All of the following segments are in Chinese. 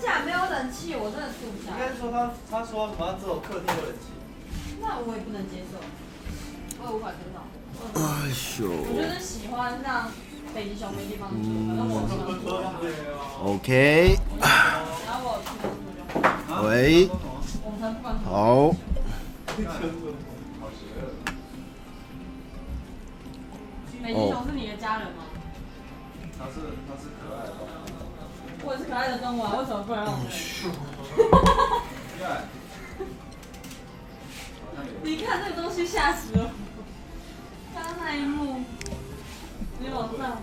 假没有冷气，我真的住不下。应该说他他说什么只有客厅有冷气，那我也不能接受，我也无法接受。哎呦我就是喜欢让北极熊没地方住，反正我喜欢住。，OK，然后我去住。喂，我们才不管什么。好，北极熊是你的家人吗？他是他是可爱的。我是可爱的动物啊，为什么不能让我们？看，你看这个东西吓死了！刚刚那一幕，你往上，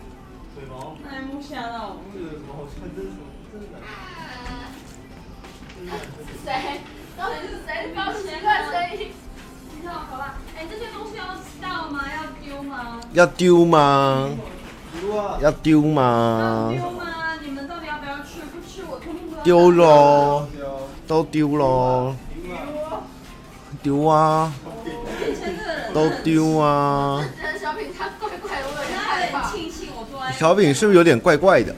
那一幕吓到我。这个什么好像真是真的。谁？到底是谁发出奇怪声音？你看好可怕！哎，这些东西要倒吗？要丢吗？要丢吗？丢啊！要丢要吗？丢吗？你们到底要不要去？不去我通通都要丢喽，都丢喽，丢啊！都丢啊。小品他怪怪的，我他害怕。有点庆幸我坐在。小饼是不是有点怪怪的？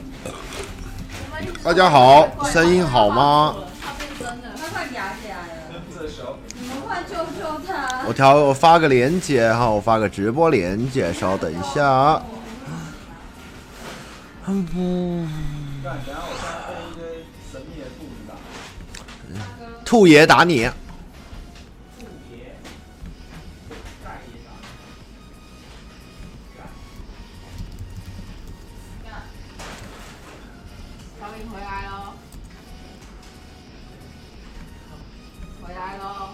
大家好，声音好吗？他变真的。他快哑起来了，你们快救救他！我调，我发个链接哈，我发个直播链接，稍等一下。嗯不，兔爷打你，回来喽，回来喽。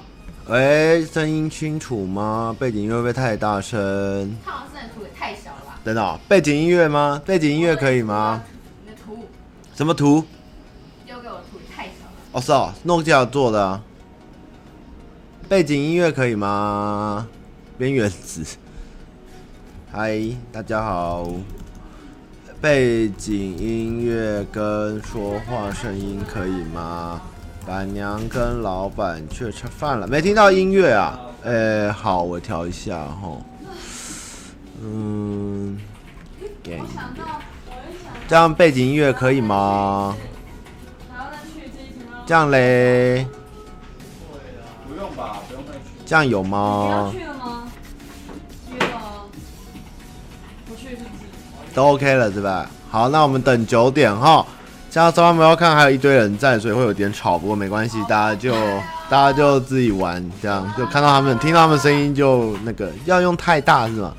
喂，声音清楚吗？背景音乐会不会太大声？他好像是图也太小了吧？等等哦，背景音乐吗？背景音乐可以吗？你的图什么图？哦，是哦，诺基亚做的啊。背景音乐可以吗？边缘子。嗨，大家好。背景音乐跟说话声音可以吗？板娘跟老板去吃饭了，没听到音乐啊？呃，好，我调一下哈。嗯，这样背景音乐可以吗？这样嘞，不用吧，不用再去。这样有你要吗？去了吗？去了，不去是不是？都 OK 了是吧？好，那我们等九点哈。这样他们要看，还有一堆人在，所以会有点吵，不过没关系，大家就大家就自己玩，这样就看到他们，听到他们声音就那个要用太大是吗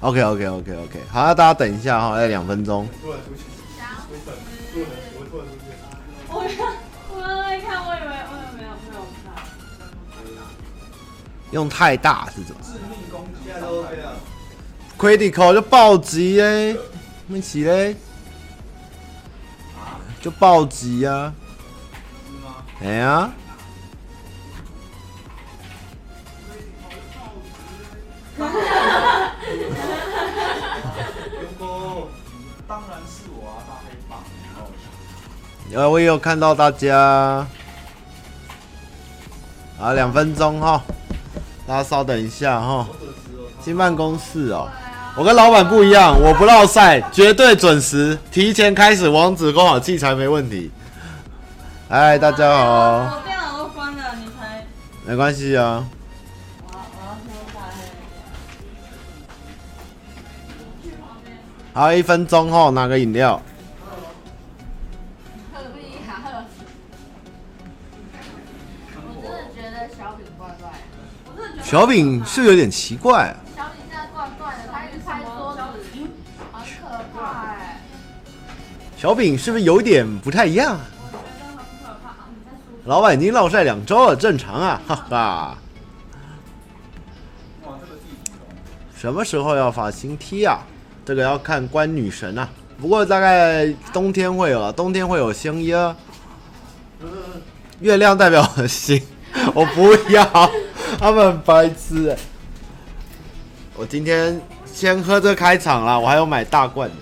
？OK OK OK OK，好，那大家等一下哈，要两分钟。用太大是怎么致命攻击，现在都这样。？Critical 就暴击嘞，没起嘞，就暴击呀，是吗？哎呀，有哥，当然是我啊，大黑棒。哦，呃，我也有看到大家。啊，两分钟哈，大家稍等一下哈。新办公室哦，我跟老板不一样，我不落赛，绝对准时，提前开始，网址勾好，器材没问题。嗨，大家好，我电脑都关了，你才。没关系啊。我要我要说大黑。去旁边。好，一分钟后拿个饮料。小饼是有点奇怪、小饼现在怪怪的，他一直拍桌子，很可怕哎。小饼是不是有点不太一样？老板已经落晒两周了，正常啊，哈哈。什么时候要发新 T 啊？这个要看关女神啊。不过大概冬天会有啊，冬天会有新衣。月亮代表我的心，我不要，他们很白痴哎。我今天先喝这开场啦，我还要买大罐的。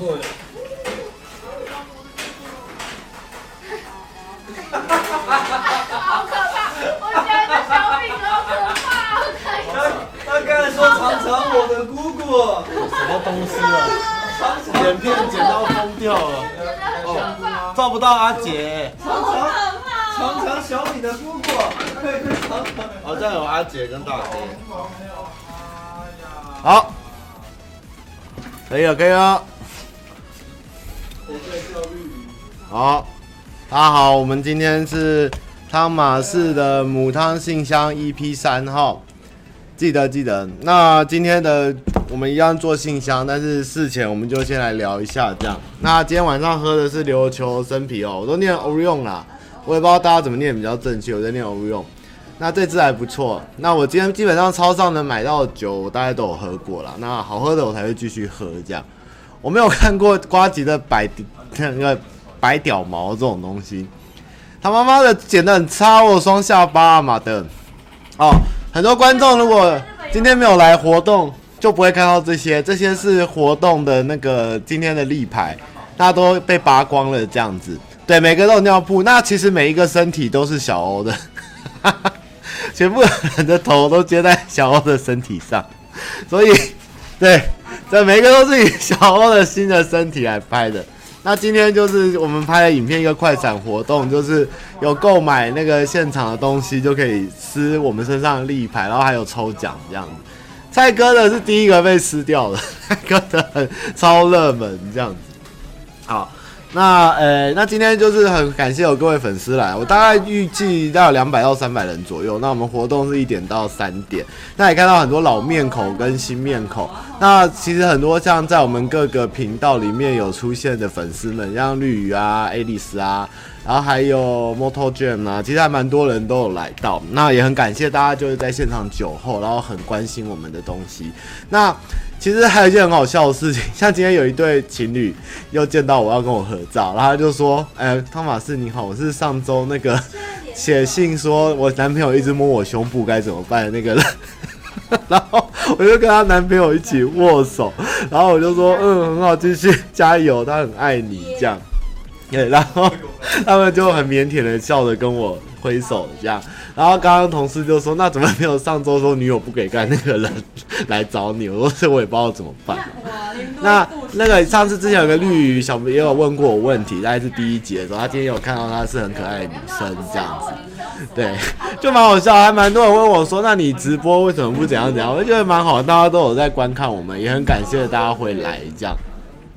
我们早都退了。好可怕！我觉得小饼好可怕，好可怕。他他刚才说尝尝我的姑姑，什么东西啊？剪片剪到疯掉了，真的很可怕。照不到阿杰。尝尝尝尝小米的姑姑，可以可以尝尝。好像有阿杰跟大黑。哎呀，好，可以了，可以了。好，大家好，我们今天是汤马士的母汤信箱 EP 三号，记得记得。那今天的我们一样做信箱，但是事前我们就先来聊一下这样。那今天晚上喝的是琉球生啤哦，我都念 Orion 啦，我也不知道大家怎么念比较正确，我在念 Orion。那这支还不错。那我今天基本上超商能买到的酒，我大概都有喝过了。那好喝的我才会继续喝这样。我没有看过瓜吉的白那个白屌毛这种东西，他妈妈的剪得很差，我双下巴嘛的。哦，很多观众如果今天没有来活动，就不会看到这些。这些是活动的那个今天的立牌，大家都被扒光了这样子。对，每个都有尿布。那其实每一个身体都是小欧的，全部人的头都接在小欧的身体上，所以对。这每个都是以小欧的新的身体来拍的。那今天就是我们拍的影片一个快闪活动，就是有购买那个现场的东西就可以撕我们身上的立牌，然后还有抽奖这样子。蔡哥的是第一个被撕掉的，蔡哥的超热门这样子。好。那呃，那今天就是很感谢有各位粉丝来，我大概预计到两百到三百人左右。那我们活动是一点到三点，那也看到很多老面孔跟新面孔。那其实很多像在我们各个频道里面有出现的粉丝们，像绿鱼啊、爱丽丝啊，然后还有 Moto Jam 啊，其实还蛮多人都有来到。那也很感谢大家就是在现场酒后，然后很关心我们的东西。那其实还有一件很好笑的事情，像今天有一对情侣又见到我要跟我合照，然后他就说：“哎，汤马士你好，我是上周那个 写信说我男朋友一直摸我胸部该怎么办的那个人。”然后我就跟她男朋友一起握手，然后我就说：“嗯，很好，继续加油，他很爱你。”这样，对，然后他们就很腼腆的笑着跟我挥手这样。然后刚刚同事就说：“那怎么没有上周说女友不给干那个人来找你？”我说：“这我也不知道怎么办。”那那个上次之前有个绿鱼小也有问过我问题，大概是第一集的时候，他今天有看到她是很可爱的女生这样子，对，就蛮好笑，还蛮多人问我说：“那你直播为什么不怎样怎样？”我觉得蛮好，大家都有在观看我们，也很感谢大家会来这样。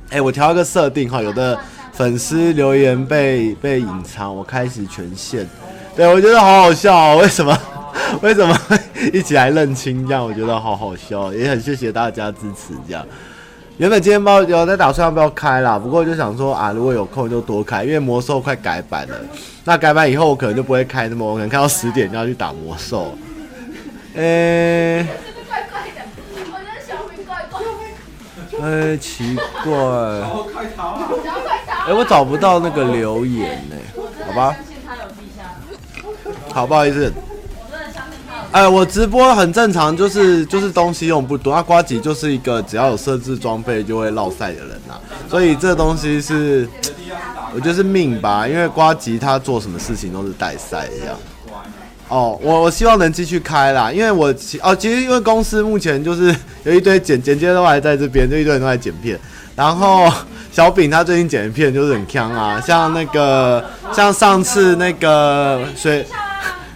哎，我调一个设定哈，有的粉丝留言被被隐藏，我开始权限。对，我觉得好好笑哦，为什么？为什么会一起来认亲这样？我觉得好好笑，也很谢谢大家支持这样。原本今天包有在打算要不要开啦，不过就想说啊，如果有空就多开，因为魔兽快改版了。那改版以后我可能就不会开那么，我可能开到十点就要去打魔兽。呃、欸，怪怪的，我觉得小明怪怪的。哎、欸，奇怪。哎、欸，我找不到那个留言呢、欸，好吧。好，不好意思。哎，我直播很正常，就是就是东西用不多。那瓜吉就是一个只要有设置装备就会落赛的人呐、啊，所以这东西是，我觉得是命吧。因为瓜吉他做什么事情都是带赛这样。哦，我我希望能继续开啦，因为我其哦其实因为公司目前就是有一堆剪剪接都还在这边，就一堆人都在剪片。然后小饼他最近剪的片就是很强啊，像那个像上次那个水。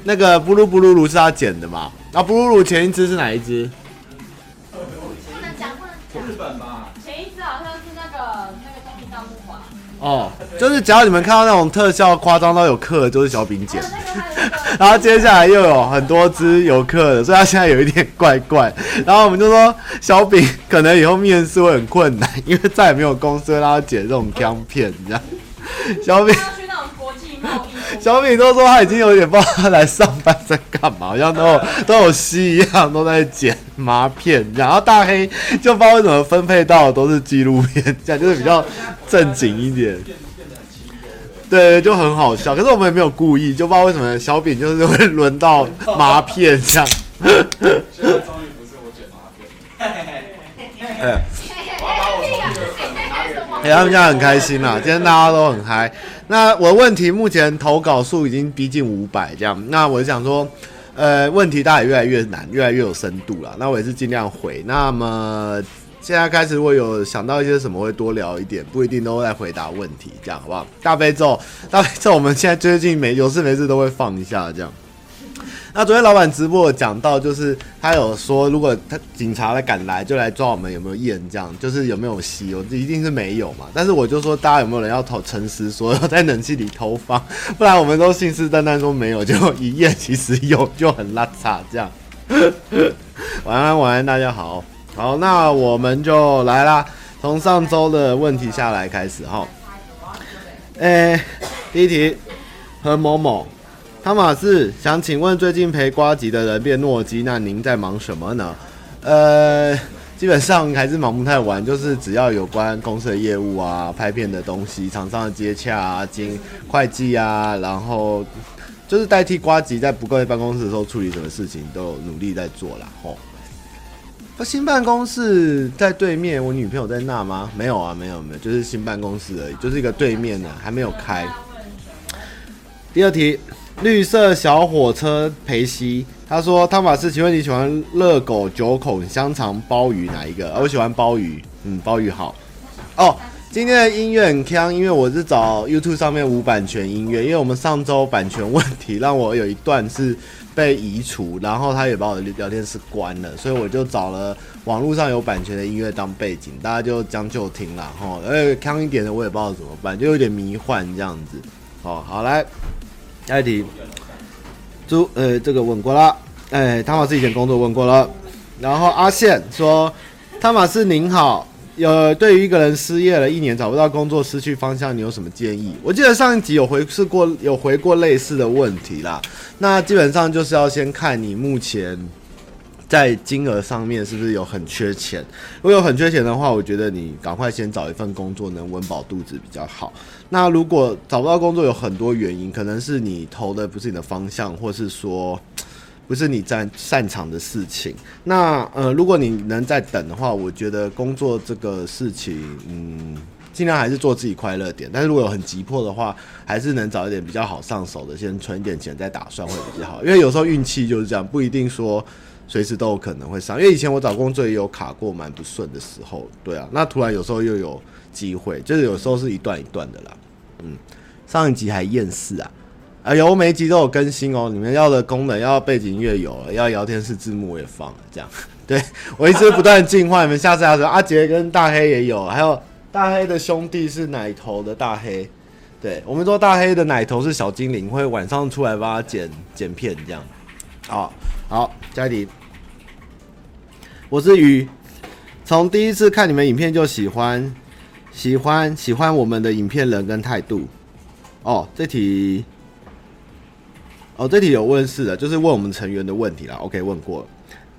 那个布鲁布鲁鲁是他剪的嘛？啊，布鲁鲁前一支是哪一支？哦，就是只要你们看到那种特效夸张到有课的，就是小饼剪。然后接下来又有很多只游客的，所以他现在有一点怪怪。然后我们就说小饼可能以后面试会很困难，因为再也没有公司会让他剪这种姜片，你知道？小饼。小米都说他已经有点不知道他来上班在干嘛，好像都有 都有戏一样，都在剪麻片。然后大黑就不知道为什么分配到的都是纪录片，这样就是比较正经一点。对，就很好笑。可是我们也没有故意，就不知道为什么小饼就是会轮到麻片这样。现在终于不是我剪麻片。哎，他们家很开心啦，今天大家都很嗨。那我的问题目前投稿数已经逼近五百这样，那我想说，呃，问题大概越来越难，越来越有深度了。那我也是尽量回。那么。现在开始，我有想到一些什么，会多聊一点，不一定都会在回答问题，这样好不好？大悲咒，大悲咒，我们现在最近没有事没事都会放一下，这样。那昨天老板直播有讲到，就是他有说，如果他警察来赶来，就来抓我们有没有验，这样就是有没有吸，我一定是没有嘛。但是我就说，大家有没有人要投诚实说要在冷气里投放，不然我们都信誓旦旦说没有，就一验其实有，就很邋遢这样。晚安，晚安，大家好。好，那我们就来啦。从上周的问题下来开始哈。诶、第一题，何某某，汤马士想请问，最近陪瓜吉的人变诺基，那您在忙什么呢？呃，基本上还是忙不太完，就是只要有关公司的业务啊、拍片的东西、厂商的接洽啊、经会计啊，然后就是代替瓜吉在不在办公室的时候处理什么事情，都有努力在做啦。吼。新办公室在对面，我女朋友在那吗？没有啊，没有没有，就是新办公室而已，就是一个对面的，还没有开。第二题，绿色小火车裴西，他说：“汤马士，请问你喜欢热狗、九孔、香肠、鲍鱼哪一个？”我喜欢鲍鱼，嗯，鲍鱼好。哦，今天的音乐很锵，因为我是找 YouTube 上面无版权音乐，因为我们上周版权问题，让我有一段是。被移除，然后他也把我的聊天室关了，所以我就找了网络上有版权的音乐当背景，大家就将就听啦。哈。而且康一点的我也不知道怎么办，就有点迷幻这样子。哦，好来，下一题，猪呃这个问过了，哎汤马斯以前工作问过了，然后阿宪说汤马士您好。有对于一个人失业了一年找不到工作失去方向，你有什么建议？我记得上一集有回是过，有回过类似的问题啦。那基本上就是要先看你目前在金额上面是不是有很缺钱。如果有很缺钱的话，我觉得你赶快先找一份工作，能温饱肚子比较好。那如果找不到工作有很多原因，可能是你投的不是你的方向，或是说。不是你擅擅长的事情。那呃，如果你能再等的话，我觉得工作这个事情，嗯，尽量还是做自己快乐点。但是如果有很急迫的话，还是能找一点比较好上手的，先存一点钱再打算会比较好。因为有时候运气就是这样，不一定说随时都有可能会上。因为以前我找工作也有卡过蛮不顺的时候，对啊。那突然有时候又有机会，就是有时候是一段一段的啦。嗯，上一集还厌世啊。啊，有每一集都有更新哦。你们要的功能，要背景音乐有了，要聊天室字幕也放了，这样。对，我一直不断进化。你们下次要说阿杰跟大黑也有，还有大黑的兄弟是奶头的大黑。对，我们说大黑的奶头是小精灵，会晚上出来帮他剪剪片这样。好，好，下一题。我是鱼，从第一次看你们影片就喜欢，喜欢喜欢我们的影片人跟态度。哦，这题。哦，这题有问是的，就是问我们成员的问题啦。OK，问过了，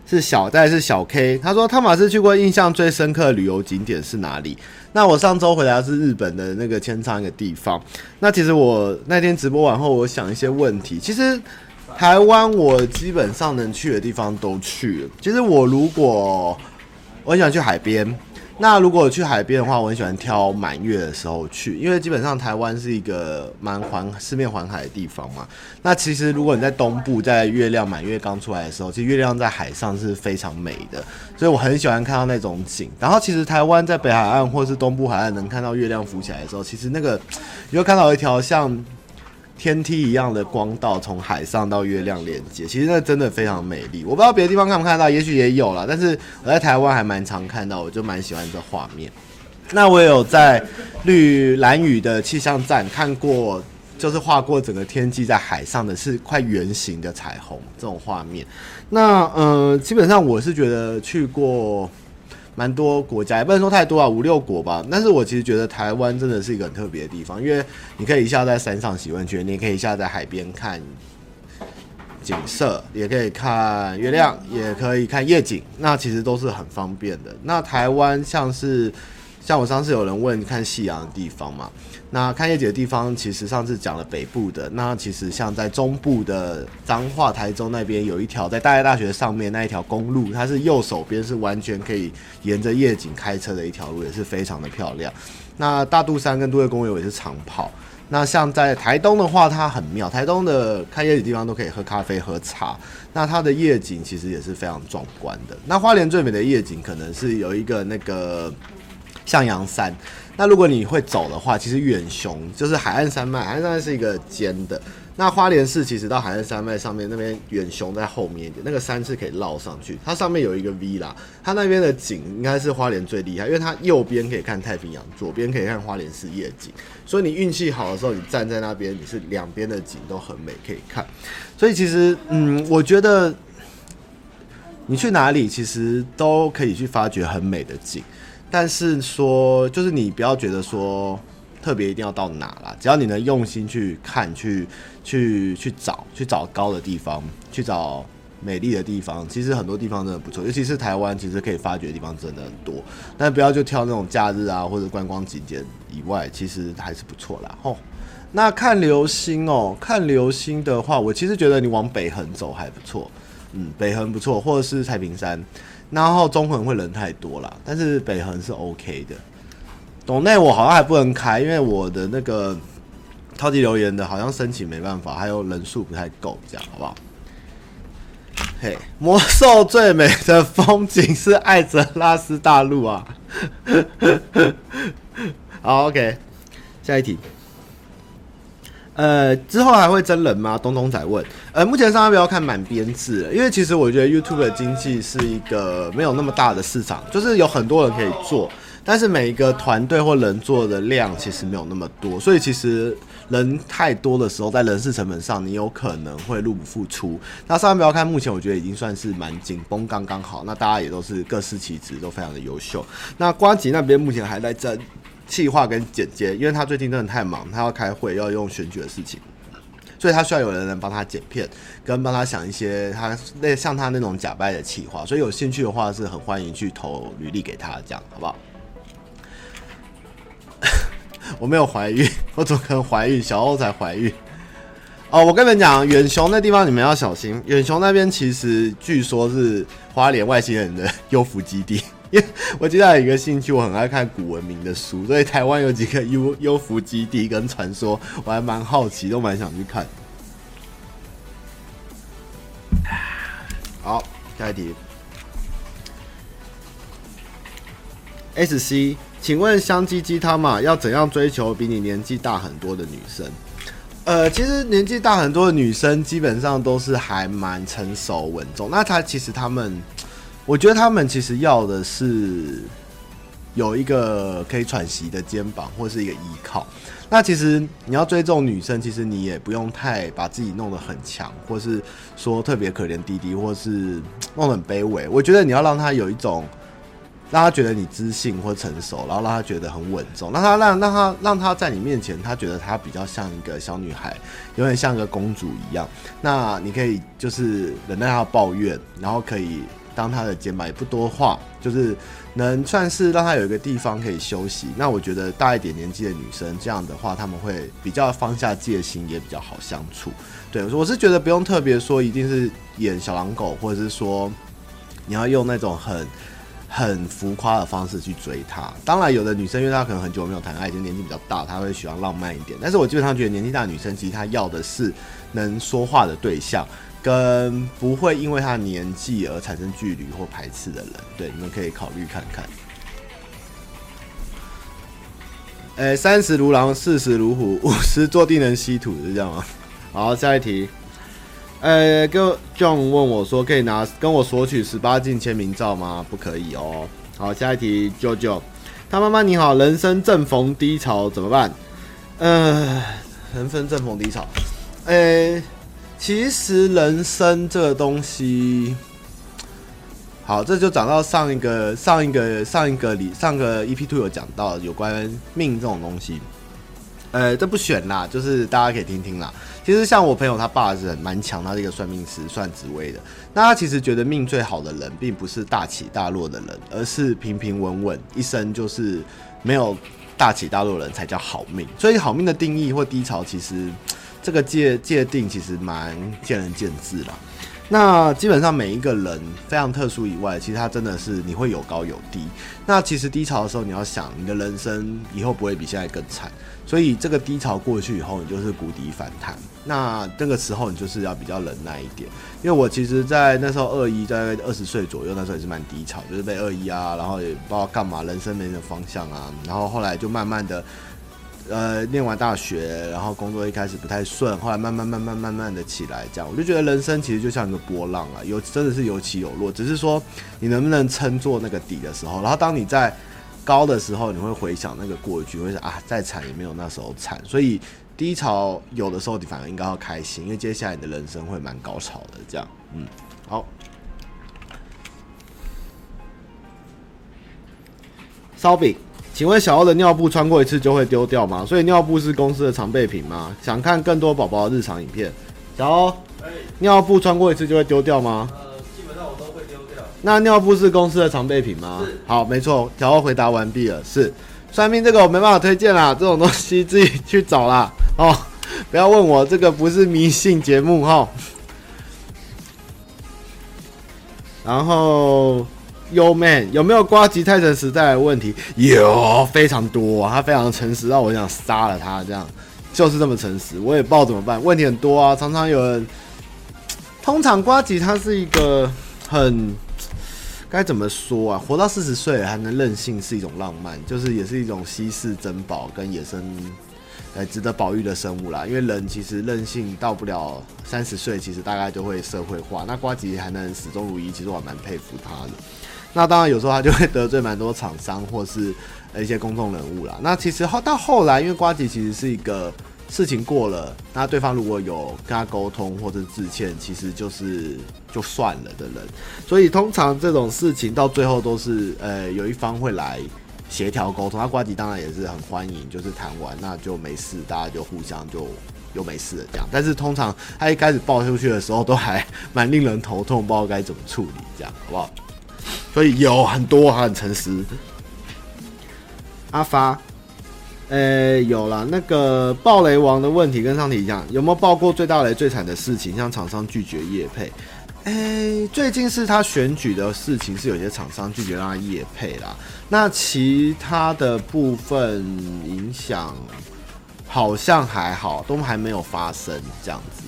是小，再是小 K，他说汤马斯去过印象最深刻的旅游景点是哪里？那我上周回答是日本的那个千仓一个地方。那其实我那天直播完后，我想一些问题。其实台湾我基本上能去的地方都去了。其实我如果我很想去海边。那如果去海边的话，我很喜欢挑满月的时候去，因为基本上台湾是一个蛮环四面环海的地方嘛。那其实如果你在东部，在月亮满月刚出来的时候，其实月亮在海上是非常美的，所以我很喜欢看到那种景。然后其实台湾在北海岸或是东部海岸能看到月亮浮起来的时候，其实那个你会看到一条像。天梯一样的光道从海上到月亮连接，其实那真的非常美丽。我不知道别的地方看不看到，也许也有啦。但是我在台湾还蛮常看到，我就蛮喜欢这画面。那我有在绿蓝屿的气象站看过，就是画过整个天际在海上的是块圆形的彩虹这种画面。那呃，基本上我是觉得去过。蛮多国家，也不能说太多啊，五六国吧。但是我其实觉得台湾真的是一个很特别的地方，因为你可以一下在山上洗温泉，你也可以一下在海边看景色，也可以看月亮，也可以看夜景，那其实都是很方便的。那台湾像是像我上次有人问看夕阳的地方嘛，那看夜景的地方，其实上次讲了北部的，那其实像在中部的彰化、台中那边有一条在大爱大学上面那一条公路，它是右手边是完全可以沿着夜景开车的一条路，也是非常的漂亮。那大肚山跟都会公园也是长跑。那像在台东的话，它很妙。台东的看夜景地方都可以喝咖啡、喝茶。那它的夜景其实也是非常壮观的。那花莲最美的夜景可能是有一个那个向阳山。那如果你会走的话，其实远雄就是海岸山脉，海岸山脉是一个尖的。那花莲市其实到海岸山脉上面那边，远雄在后面一点，那个山是可以绕上去。它上面有一个 V 啦，它那边的景应该是花莲最厉害，因为它右边可以看太平洋，左边可以看花莲市夜景。所以你运气好的时候，你站在那边，你是两边的景都很美，可以看。所以其实，嗯，我觉得你去哪里，其实都可以去发掘很美的景。但是说，就是你不要觉得说。特别一定要到哪啦？只要你能用心去看、去去去找、去找高的地方、去找美丽的地方，其实很多地方真的不错。尤其是台湾，其实可以发掘的地方真的很多。但不要就挑那种假日啊或者观光景点以外，其实还是不错啦。吼，那看流星哦，看流星的话，我其实觉得你往北横走还不错。嗯，北横不错，或者是太平山，然后中横会人太多啦，但是北横是 OK 的。董内我好像还不能开，因为我的那个超级留言的好像申请没办法，还有人数不太够，这样好不好？嘿，魔兽最美的风景是艾泽拉斯大陆啊！好，OK，下一题。呃，之后还会真人吗？东东仔问。呃，目前上要不要看满编制？因为其实我觉得 YouTube 的经济是一个没有那么大的市场，就是有很多人可以做。但是每一个团队或人做的量其实没有那么多，所以其实人太多的时候，在人事成本上，你有可能会入不敷出。那上面不要看，目前我觉得已经算是蛮紧绷，刚刚好。那大家也都是各司其职，都非常的优秀。那瓜吉那边目前还在争企划跟剪接，因为他最近真的太忙，他要开会，要用选举的事情，所以他需要有人能帮他剪片，跟帮他想一些他那像他那种假掰的企划。所以有兴趣的话，是很欢迎去投履历给他，这样好不好？我没有怀孕，我怎么可能怀孕？小欧才怀孕。哦，我跟你们讲，远雄那地方你们要小心。远雄那边其实据说是花莲外星人的 幽浮基地，因 为我接下来有一个兴趣，我很爱看古文明的书，所以台湾有几个幽幽 浮基地跟传说，我还蛮好奇，都蛮想去看。好，下一题。S C。请问香鸡鸡汤嘛，要怎样追求比你年纪大很多的女生？呃，其实年纪大很多的女生基本上都是还蛮成熟稳重。那她其实她们，我觉得他们其实要的是有一个可以喘息的肩膀或是一个依靠。那其实你要追这种女生，其实你也不用太把自己弄得很强，或是说特别可怜弟弟，或是弄得很卑微。我觉得你要让她有一种。让她觉得你知性或成熟，然后让她觉得很稳重，让她让让她让她在你面前，她觉得她比较像一个小女孩，有点像个公主一样。那你可以就是忍耐她抱怨，然后可以当他的肩膀，也不多话，就是能算是让他有一个地方可以休息。那我觉得大一点年纪的女生这样的话，他们会比较放下戒心，也比较好相处。对，我是觉得不用特别说一定是演小狼狗，或者是说你要用那种很。很浮夸的方式去追她，当然有的女生，因为她可能很久没有谈爱，就年纪比较大，她会喜欢浪漫一点。但是我基本上觉得年纪大的女生，其实她要的是能说话的对象，跟不会因为他年纪而产生距离或排斥的人。对，你们可以考虑看看。诶，三十如狼，四十如虎，五十坐地能吸土，是这样吗？好，下一题。呃、欸，跟 John 问我说，可以拿跟我索取十八禁签名照吗？不可以哦。好，下一题，JoJo，他妈妈你好，人生正逢低潮怎么办？呃，人生正逢低潮，呃、其实人生这个东西，好，这就讲到上一个上一个上一个里上个 EP Two 有讲到有关命这种东西。呃，这不选啦，就是大家可以听听啦。其实像我朋友他爸是很蛮强，他是一个算命师，算紫微的。那他其实觉得命最好的人，并不是大起大落的人，而是平平稳稳一生就是没有大起大落的人才叫好命。所以好命的定义或低潮，其实这个界界定其实蛮见仁见智啦。那基本上每一个人非常特殊以外，其实他真的是你会有高有低。那其实低潮的时候，你要想你的人生以后不会比现在更惨，所以这个低潮过去以后，你就是谷底反弹。那这个时候你就是要比较忍耐一点。因为我其实，在那时候二一，在二十岁左右，那时候也是蛮低潮，就是被二一啊，然后也不知道干嘛，人生没什么方向啊，然后后来就慢慢的。呃，念完大学，然后工作一开始不太顺，后来慢慢慢慢慢慢的起来，这样我就觉得人生其实就像一个波浪啊，有真的是有起有落，只是说你能不能撑住那个底的时候，然后当你在高的时候，你会回想那个过去，会想啊，再惨也没有那时候惨，所以低潮有的时候你反而应该要开心，因为接下来你的人生会蛮高潮的，这样，嗯，好，烧饼。请问小欧的尿布穿过一次就会丢掉吗？所以尿布是公司的常备品吗？想看更多宝宝的日常影片。小欧，尿布穿过一次就会丢掉吗？呃，基本上我都会丢掉。那尿布是公司的常备品吗？是。好，没错。小欧回答完毕了。是。算命这个我没办法推荐啦，这种东西自己去找啦。哦，不要问我，这个不是迷信节目哈。然后。Yo man，有没有瓜吉太诚实带来的问题？有，非常多，他非常诚实，让我想杀了他，这样就是这么诚实，我也不知道怎么办，问题很多啊，常常有人，通常瓜吉他是一个很该怎么说啊，活到四十岁还能任性是一种浪漫，就是也是一种稀世珍宝跟野生。呃，值得保育的生物啦，因为人其实任性到不了三十岁，其实大概就会社会化。那瓜吉还能始终如一，其实我还蛮佩服他的。那当然有时候他就会得罪蛮多厂商或是一些公众人物啦。那其实后到后来，因为瓜吉其实是一个事情过了，那对方如果有跟他沟通或者致歉，其实就是就算了的人。所以通常这种事情到最后都是呃有一方会来。协调沟通，那瓜吉当然也是很欢迎，就是谈完那就没事，大家就互相就又没事了这样。但是通常他一开始爆出去的时候，都还蛮令人头痛，不知道该怎么处理，这样好不好？所以有很多，很诚实。阿发，呃、有了那个爆雷王的问题跟上题一样，有没有爆过最大雷最惨的事情？像厂商拒绝业配。诶、最近是他选举的事情，是有些厂商拒绝让他夜配啦。那其他的部分影响好像还好，都还没有发生这样子。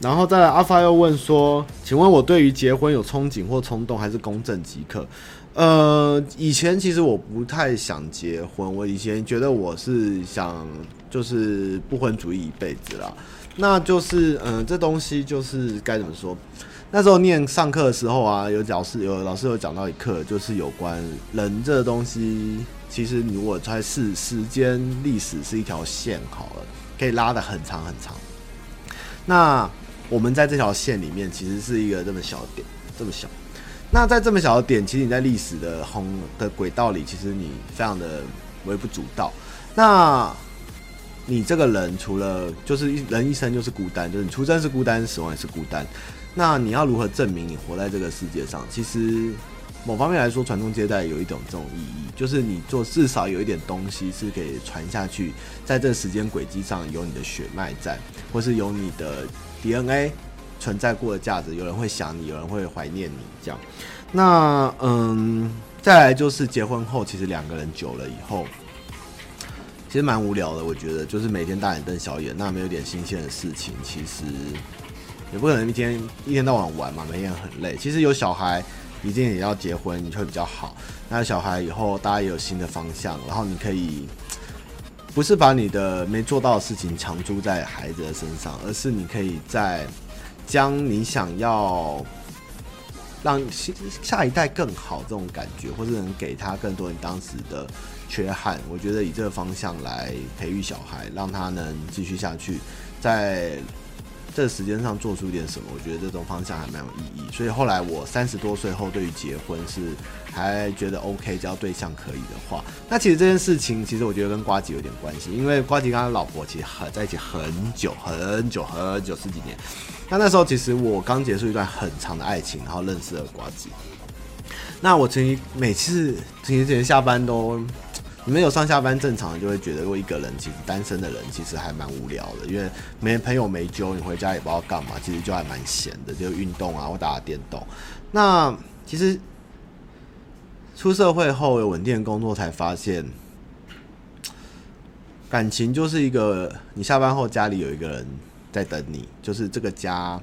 然后再来，阿发又问说：“请问我对于结婚有憧憬或冲动，还是公正即可？”呃，以前其实我不太想结婚，我以前觉得我是想就是不婚主义一辈子啦。那就是，嗯，这东西就是该怎么说？那时候念上课的时候啊，有老师有老师有讲到一课，就是有关人这东西。其实你如果在是时间历史是一条线好了，可以拉得很长很长。那我们在这条线里面，其实是一个这么小的点，这么小。那在这么小的点，其实你在历史的红的轨道里，其实你非常的微不足道。那你这个人除了就是一人一生就是孤单，就是你出生是孤单，死亡也是孤单。那你要如何证明你活在这个世界上？其实某方面来说，传宗接代有一种这种意义，就是你做至少有一点东西是可以传下去，在这时间轨迹上有你的血脉在，或是有你的 DNA 存在过的价值。有人会想你，有人会怀念你，这样。那嗯，再来就是结婚后，其实两个人久了以后。其实蛮无聊的，我觉得就是每天大眼瞪小眼，那没有点新鲜的事情，其实也不可能一天一天到晚玩嘛，每天很累。其实有小孩，一定也要结婚，你会比较好。那小孩以后大家也有新的方向，然后你可以不是把你的没做到的事情强租在孩子的身上，而是你可以在将你想要让下一代更好这种感觉，或者能给他更多你当时的。缺憾，我觉得以这个方向来培育小孩，让他能继续下去，在这个时间上做出一点什么，我觉得这种方向还蛮有意义。所以后来我三十多岁后，对于结婚是还觉得 OK，只要对象可以的话。那其实这件事情，其实我觉得跟瓜吉有点关系，因为瓜吉跟他老婆其实很在一起很久很久很久十几年。那那时候其实我刚结束一段很长的爱情，然后认识了瓜吉。那我曾经每次其实下班都。你们有上下班正常，就会觉得，如果一个人其实单身的人其实还蛮无聊的，因为没朋友没揪，你回家也不知道干嘛，其实就还蛮闲的，就运动啊或打打电动。那其实出社会后有稳定的工作，才发现感情就是一个，你下班后家里有一个人在等你，就是这个家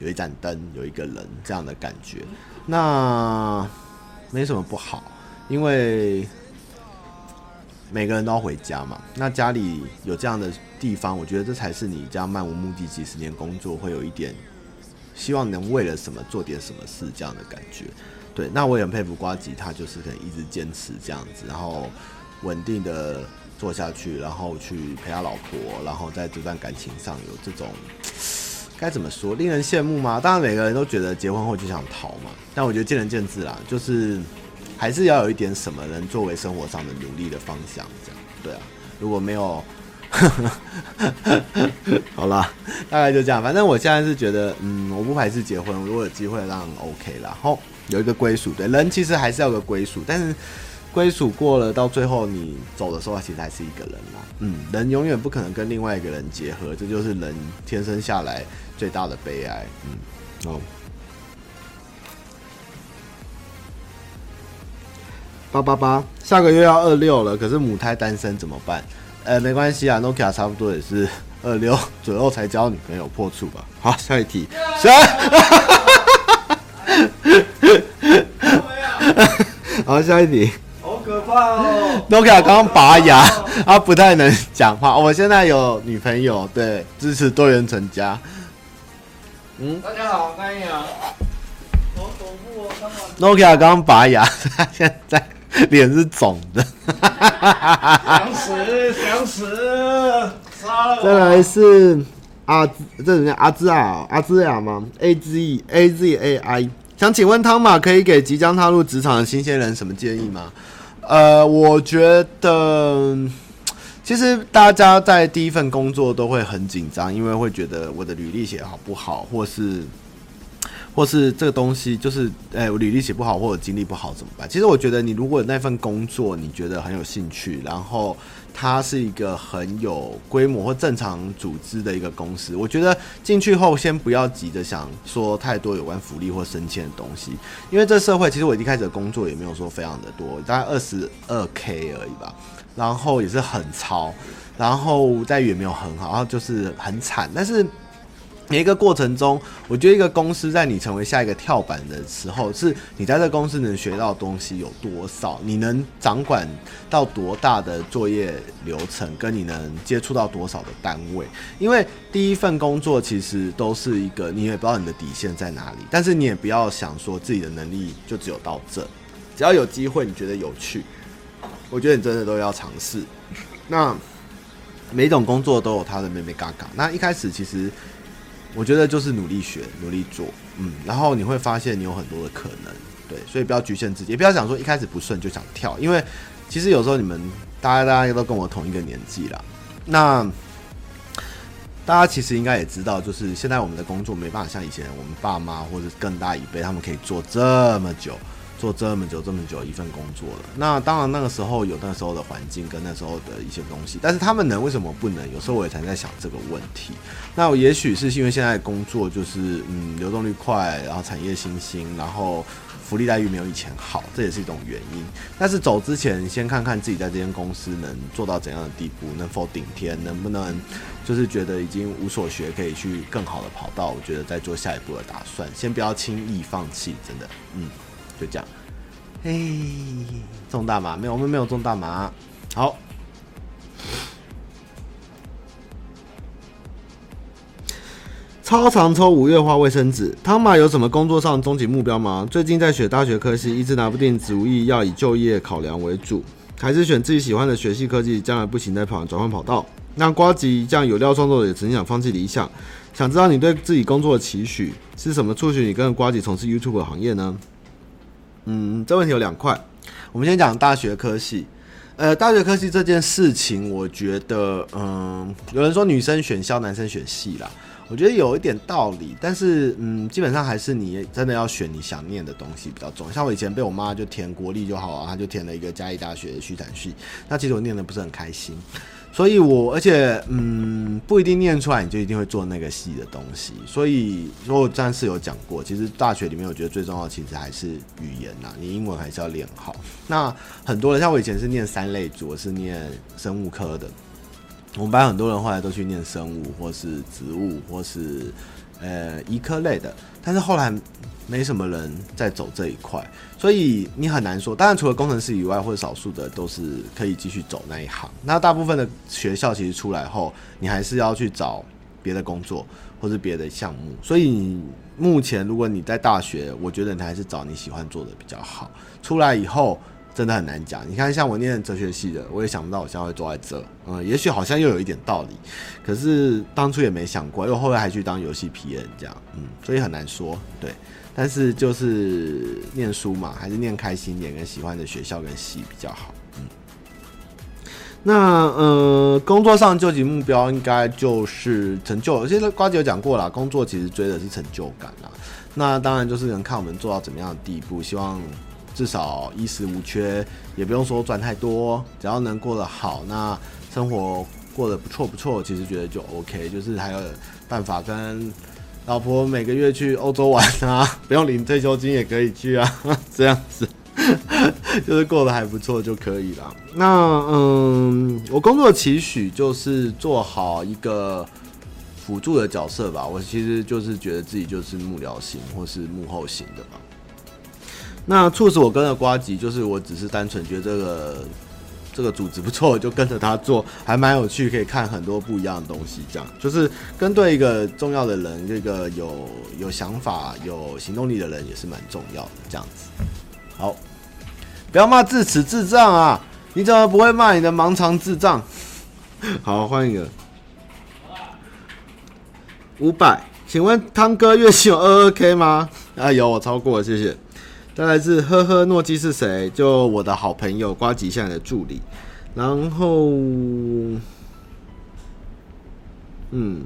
有一盏灯，有一个人这样的感觉。那没什么不好，因为。每个人都要回家嘛，那家里有这样的地方，我觉得这才是你这样漫无目的几十年工作会有一点希望能为了什么做点什么事这样的感觉。对，那我也很佩服瓜吉，他就是可以一直坚持这样子，然后稳定的做下去，然后去陪他老婆，然后在这段感情上有这种该怎么说，令人羡慕吗？当然每个人都觉得结婚后就想逃嘛，但我觉得见仁见智啦，就是。还是要有一点什么能作为生活上的努力的方向，这样对啊。如果没有，好啦，大概就这样。反正我现在是觉得，嗯，我不排斥结婚，如果有机会让 OK 啦。后有一个归属，对人其实还是要有个归属，但是归属过了，到最后你走的时候，其实还是一个人啦。嗯，人永远不可能跟另外一个人结合，这就是人天生下来最大的悲哀。嗯，哦。八八八，下个月要二六了，可是母胎单身怎么办？呃，没关系啊，Nokia 差不多也是 二六左右才交女朋友破处吧。好，下一题，下，一题，好可怕哦！Nokia 刚刚拔牙，他不太能讲话。我现在有女朋友，对，支持多元成家。嗯，大家好，欢迎啊。Nokia 刚刚拔牙，他现在。脸是肿的，想死想死，再来是阿，这人叫阿兹啊，阿兹亚吗？A Z A Z A I，想请问汤马可以给即将踏入职场的新鲜人什么建议吗？呃，我觉得其实大家在第一份工作都会很紧张，因为会觉得我的履历写好不好，或是。或是这个东西就是，哎、欸，我履历写不好，或者经历不好怎么办？其实我觉得，你如果那份工作，你觉得很有兴趣，然后它是一个很有规模或正常组织的一个公司，我觉得进去后先不要急着想说太多有关福利或升迁的东西，因为这社会其实我一开始的工作也没有说非常的多，大概二十二 K 而已吧，然后也是很超，然后待遇也没有很好，然后就是很惨，但是。每一个过程中，我觉得一个公司在你成为下一个跳板的时候，是你在这公司能学到东西有多少，你能掌管到多大的作业流程，跟你能接触到多少的单位。因为第一份工作其实都是一个，你也不知道你的底线在哪里，但是你也不要想说自己的能力就只有到这，只要有机会，你觉得有趣，我觉得你真的都要尝试。那每种工作都有它的妹妹嘎嘎。那一开始其实。我觉得就是努力学，努力做，嗯，然后你会发现你有很多的可能，对，所以不要局限自己，也不要想说一开始不顺就想跳，因为其实有时候你们大家大家都跟我同一个年纪啦，那大家其实应该也知道，就是现在我们的工作没办法像以前我们爸妈或者更大一辈，他们可以做这么久。做这么久这么久一份工作了，那当然那个时候有那时候的环境跟那时候的一些东西，但是他们能为什么不能？有时候我也常在想这个问题。那也许是因为现在工作就是嗯流动率快，然后产业新兴，然后福利待遇没有以前好，这也是一种原因。但是走之前先看看自己在这间公司能做到怎样的地步，能否顶天，能不能就是觉得已经无所学，可以去更好的跑道。我觉得再做下一步的打算，先不要轻易放弃，真的，嗯。就这样，嘿，中大麻没有？我们没有中大麻。好，超常抽五月花卫生纸。汤马有什么工作上终极目标吗？最近在选大学科系，一直拿不定主意，要以就业考量为主，还是选自己喜欢的学系科技？将来不行再跑转换跑道。那瓜吉这样有料创作者也曾经想放弃理想，想知道你对自己工作的期许是什么？促使你跟瓜吉从事 YouTube 的行业呢？嗯，这问题有两块。我们先讲大学科系。呃，大学科系这件事情，我觉得，嗯，有人说女生选校，男生选系啦。我觉得有一点道理，但是，嗯，基本上还是你真的要选你想念的东西比较重要。像我以前被我妈就填国立就好啊，她就填了一个嘉义大学的畜产系，那其实我念的不是很开心。所以我而且嗯不一定念出来你就一定会做那个系的东西，所以说我上次有讲过，其实大学里面我觉得最重要其实还是语言呐，你英文还是要练好。那很多人像我以前是念三类组，我是念生物科的，我们班很多人后来都去念生物或是植物或是呃医科类的，但是后来。没什么人在走这一块，所以你很难说。当然，除了工程师以外，或者少数的都是可以继续走那一行。那大部分的学校其实出来后，你还是要去找别的工作或是别的项目。所以目前，如果你在大学，我觉得你还是找你喜欢做的比较好。出来以后。真的很难讲。你看，像我念哲学系的，我也想不到我现在会坐在这。嗯，也许好像又有一点道理，可是当初也没想过，又后来还去当游戏 PN 这样。嗯，所以很难说。对，但是就是念书嘛，还是念开心点，跟喜欢的学校跟系比较好。嗯，那呃，工作上究极目标应该就是成就。现在呱吉有讲过了，工作其实追的是成就感啦。那当然就是能看我们做到怎么样的地步，希望。至少衣食无缺，也不用说赚太多，只要能过得好，那生活过得不错不错，其实觉得就 OK。就是还有办法跟老婆每个月去欧洲玩啊，不用领退休金也可以去啊，这样子就是过得还不错就可以了。那嗯，我工作的期许就是做好一个辅助的角色吧。我其实就是觉得自己就是幕僚型或是幕后型的吧。那促使我跟着瓜吉，就是我只是单纯觉得这个这个组织不错，就跟着他做，还蛮有趣，可以看很多不一样的东西。这样就是跟对一个重要的人，这个有有想法、有行动力的人也是蛮重要的。这样子，好，不要骂智齿智障啊！你怎么不会骂你的盲肠智障？好，换一个五百，请问汤哥月薪有二二 K 吗？啊，有，我超过了，谢谢。再来是呵呵诺基是谁？就我的好朋友瓜吉现在的助理。然后，嗯，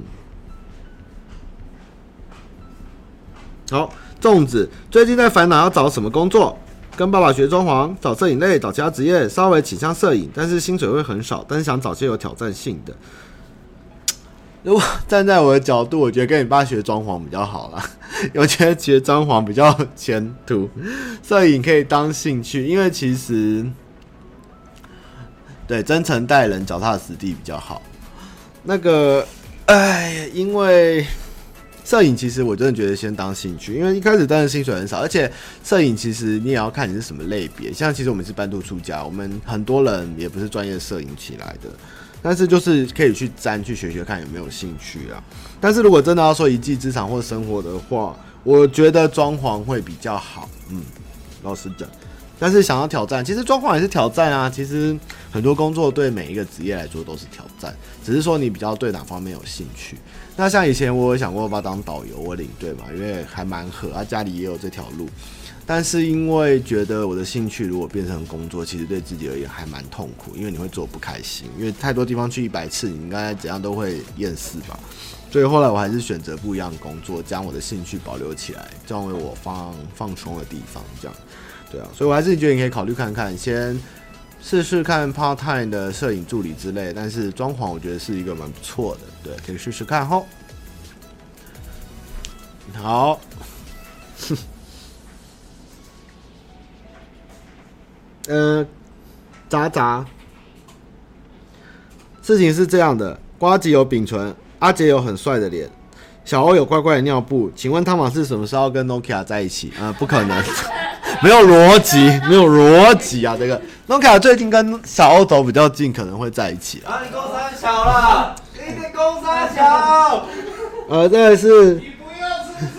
好，粽子最近在烦恼要找什么工作？跟爸爸学装潢，找摄影类，找其他职业，稍微倾向摄影，但是薪水会很少，但是想找些有挑战性的。如果站在我的角度，我觉得跟你爸学装潢比较好啦。我觉得学装潢比较前途，摄影可以当兴趣，因为其实对真诚待人、脚踏实地比较好。那个，哎，因为摄影其实我真的觉得先当兴趣，因为一开始当然薪水很少，而且摄影其实你也要看你是什么类别。像其实我们是半途出家，我们很多人也不是专业摄影起来的。但是就是可以去沾去学学看有没有兴趣啊。但是如果真的要说一技之长或生活的话，我觉得装潢会比较好。嗯，老实讲。但是想要挑战，其实状况也是挑战啊。其实很多工作对每一个职业来说都是挑战，只是说你比较对哪方面有兴趣。那像以前我有想过要当导游我领队嘛，因为还蛮合啊，家里也有这条路。但是因为觉得我的兴趣如果变成工作，其实对自己而言还蛮痛苦，因为你会做不开心，因为太多地方去一百次，你应该怎样都会厌世吧。所以后来我还是选择不一样的工作，将我的兴趣保留起来，作为我放放松的地方。这样，对，所以我还是觉得你可以考虑看看，先试试看 part time 的摄影助理之类。但是装潢我觉得是一个蛮不错的，对，可以试试看吼。好。嗯，渣渣。事情是这样的，瓜吉有丙醇，阿杰有很帅的脸，小欧有怪怪的尿布。请问汤马是什么时候跟 Nokia 在一起？嗯，不可能，没有逻辑，没有逻辑啊！这个 Nokia 最近跟小欧走比较近，可能会在一起啊。你公三小了，你的公三小。呃，这个是。你不要吃醋。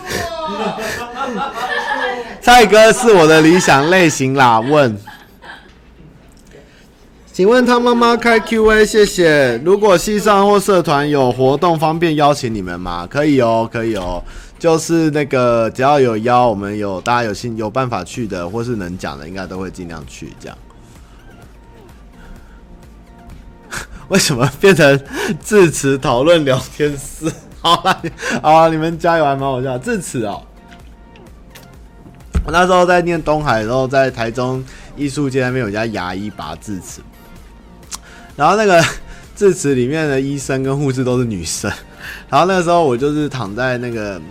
蔡哥是我的理想类型啦，问。请问他妈妈开 Q&A，谢谢。如果系上或社团有活动，方便邀请你们吗？可以哦，可以哦。就是那个只要有邀，我们有大家有心有办法去的，或是能讲的，应该都会尽量去。这样。为什么变成致辞讨论聊天室？好了，好，你们加油，还蛮好笑。致辞哦。我那时候在念东海的时候，在台中艺术街那边有一家牙医拔智齿。然后那个 智齿里面的医生跟护士都是女生，然后那个时候我就是躺在那个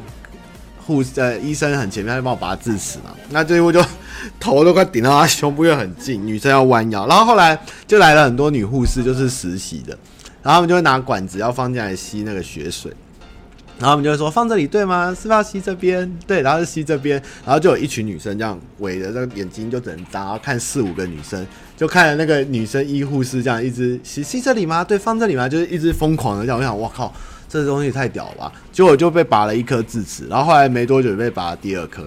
护士呃医生很前面，他就帮我拔智齿嘛，那最后就头都快顶到他胸部又很近，女生要弯腰，然后后来就来了很多女护士，就是实习的，然后他们就会拿管子要放进来吸那个血水。然后我们就会说放这里对吗？是不是要吸这边？对，然后就吸这边，然后就有一群女生这样围着，这个眼睛就只能眨，然后看四五个女生，就看着那个女生医护士这样一直吸吸这里吗？对，放这里吗？就是一直疯狂的这样。我想，我靠，这东西太屌了吧！结果就被拔了一颗智齿，然后后来没多久就被拔第二颗，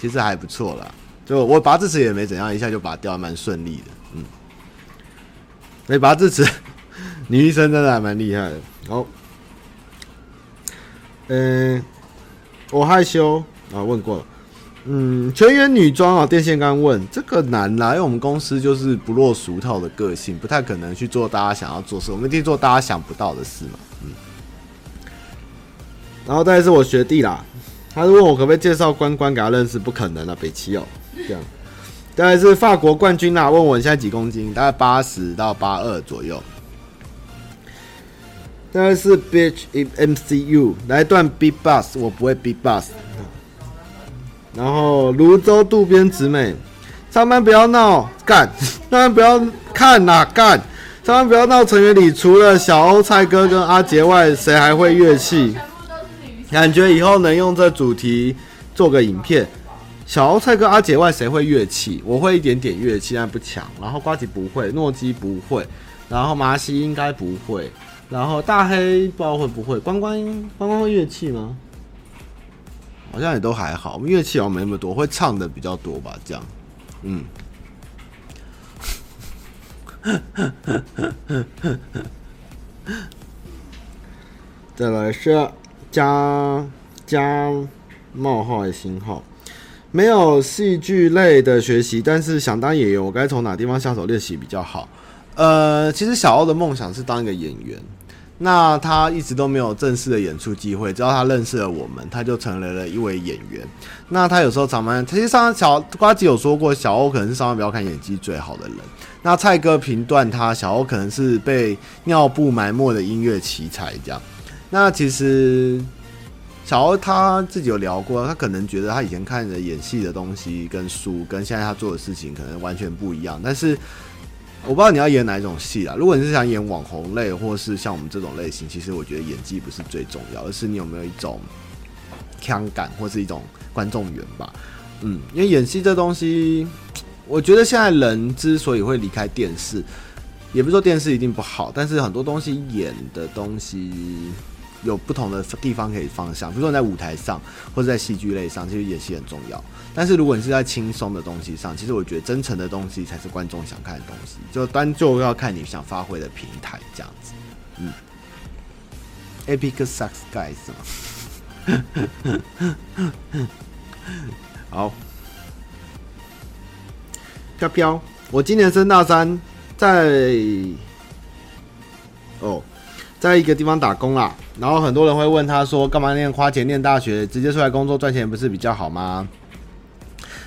其实还不错啦。就我拔智齿也没怎样，一下就拔掉，蛮顺利的。嗯，没拔智齿，女医生真的还蛮厉害的。好。嗯、我害羞啊，问过了。嗯，全员女装啊，电线杆问这个难啦，因为我们公司就是不落俗套的个性，不太可能去做大家想要做事，我们一定做大家想不到的事嘛。然后再是我学弟啦，他是问我可不可以介绍关关给他认识，不可能啊，北七哦，这样。再来是法国冠军啦，问我现在几公斤，大概八十到八二左右。大概是 bitch in MCU 来段 beat box，我不会 beat box。然后芦洲渡边直美，上班不要闹，干！上班不要看呐、干！上班不要闹。成员里除了小欧、蔡哥跟阿杰外，谁还会乐器？感觉以后能用这主题做个影片。小欧、蔡哥、阿杰外，谁会乐器？我会一点点乐器，但不强。然后瓜吉不会，诺基不会，然后麻西应该不会。然后大黑不知道会不会，关关关关会乐器吗？好像也都还好，乐器好像没那么多，会唱的比较多吧，这样，嗯。再来是加加冒号的星号，没有戏剧类的学习，但是想当演员，我该从哪地方下手练习比较好？呃，其实小欧的梦想是当一个演员。那他一直都没有正式的演出机会，直到他认识了我们，他就成为了一位演员。那他有时候上班，其实上小瓜子有说过，小欧可能是上班不要看演技最好的人。那蔡哥评断他，小欧可能是被尿布埋没的音乐奇才这样。那其实小欧他自己有聊过，他可能觉得他以前看的演戏的东西跟书，跟现在他做的事情可能完全不一样，但是。我不知道你要演哪一种戏啦。如果你是想演网红类，或是像我们这种类型，其实我觉得演技不是最重要，而是你有没有一种腔感，或是一种观众缘吧。嗯，因为演戏这东西，我觉得现在人之所以会离开电视，也不是说电视一定不好，但是很多东西演的东西。有不同的地方可以方向，比如说你在舞台上或者在戏剧类上，其实演戏很重要。但是如果你是在轻松的东西上，其实我觉得真诚的东西才是观众想看的东西。就单就要看你想发挥的平台这样子。嗯，Epic Sax Guys 吗？好，飘飘，我今年升大三，在哦。在一个地方打工啦，然后很多人会问他说：“干嘛念花钱念大学，直接出来工作赚钱不是比较好吗？”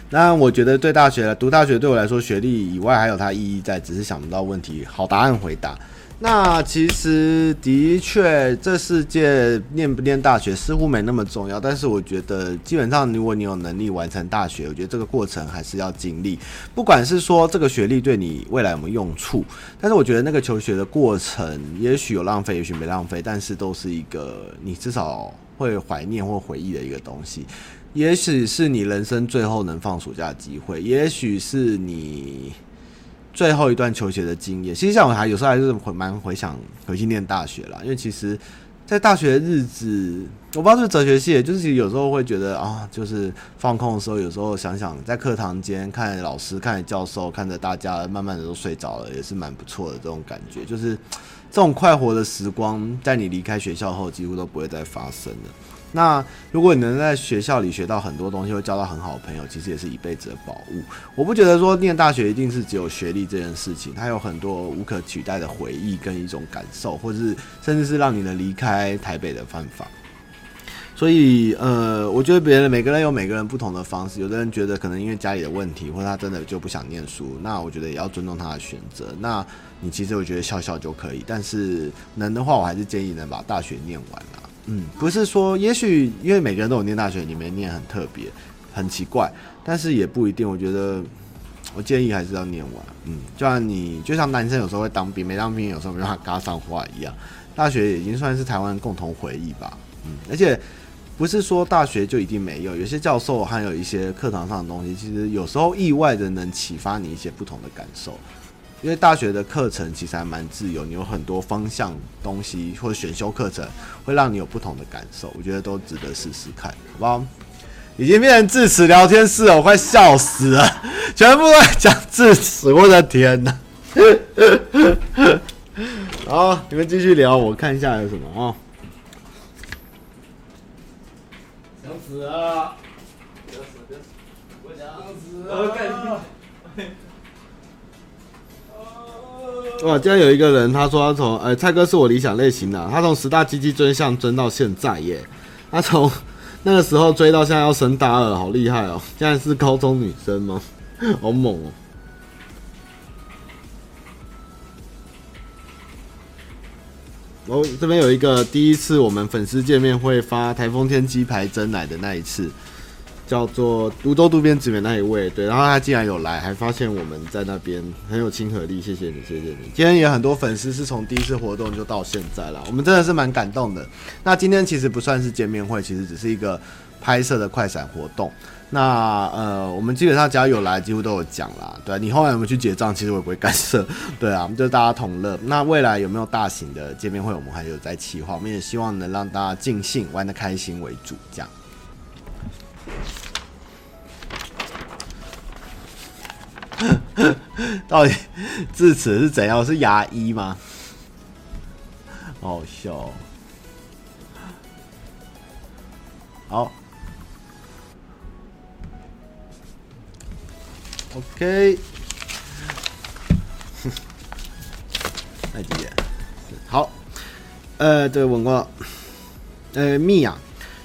那我觉得对大学读大学对我来说，学历以外还有它意义在，只是想不到问题，好答案回答。那其实的确，这世界念不念大学似乎没那么重要。但是我觉得，基本上如果你有能力完成大学，我觉得这个过程还是要经历。不管是说这个学历对你未来有没有用处，但是我觉得那个求学的过程，也许有浪费，也许没浪费，但是都是一个你至少会怀念或回忆的一个东西。也许是你人生最后能放暑假的机会，也许是你。最后一段求学的经验，其实像我还有时候还是蛮回想回去念大学啦，因为其实，在大学的日子，我不知道是哲学系，就是有时候会觉得啊，就是放空的时候，有时候想想在课堂间看老师、看教授、看着大家慢慢的都睡着了，也是蛮不错的这种感觉。就是这种快活的时光，在你离开学校后，几乎都不会再发生了。那如果你能在学校里学到很多东西，会交到很好的朋友，其实也是一辈子的宝物。我不觉得说念大学一定是只有学历这件事情，它有很多无可取代的回忆跟一种感受，或者是甚至是让你能离开台北的方法。所以，呃，我觉得别人每个人有每个人不同的方式，有的人觉得可能因为家里的问题，或者他真的就不想念书，那我觉得也要尊重他的选择。那你其实我觉得笑笑就可以，但是能的话，我还是建议能把大学念完啦。嗯，不是说，也许因为每个人都有念大学，你没念很特别，很奇怪，但是也不一定。我觉得，我建议还是要念完。嗯，就像你，就像男生有时候会当兵，没当兵有时候没办法嘎上话一样。大学已经算是台湾共同回忆吧。嗯，而且不是说大学就一定没有，有些教授还有一些课堂上的东西，其实有时候意外的能启发你一些不同的感受。因为大学的课程其实还蛮自由，你有很多方向东西或者选修课程，会让你有不同的感受，我觉得都值得试试看，好不好？已经变成智齿聊天室了，我快笑死了，全部都在讲智齿，我的天哪！好，你们继续聊，我看一下有什么啊？想死啊！想死！我想死啊！哇！竟然有一个人，他说他从哎、蔡哥是我理想类型的、啊，他从十大鸡鸡追相追到现在耶，他从那个时候追到现在要升大二，好厉害哦！现在是高中女生吗？好猛哦！哦，这边有一个第一次我们粉丝见面会发台风天鸡排蒸奶的那一次。叫做泸州渡边直美那一位，对，然后他竟然有来，还发现我们在那边很有亲和力，谢谢你，谢谢你。今天也很多粉丝是从第一次活动就到现在了，我们真的是蛮感动的。那今天其实不算是见面会，其实只是一个拍摄的快闪活动。那呃，我们基本上只要有来，几乎都有讲啦。对，你后来有没有去结账？其实我也不会干涉。对啊，就是大家同乐。那未来有没有大型的见面会？我们还有在企划，我们也希望能让大家尽兴、玩得开心为主，这样。到底智齿是怎样？是牙医吗？好笑。好，OK。那几点？好，呃，这个问过，呃，蜜啊。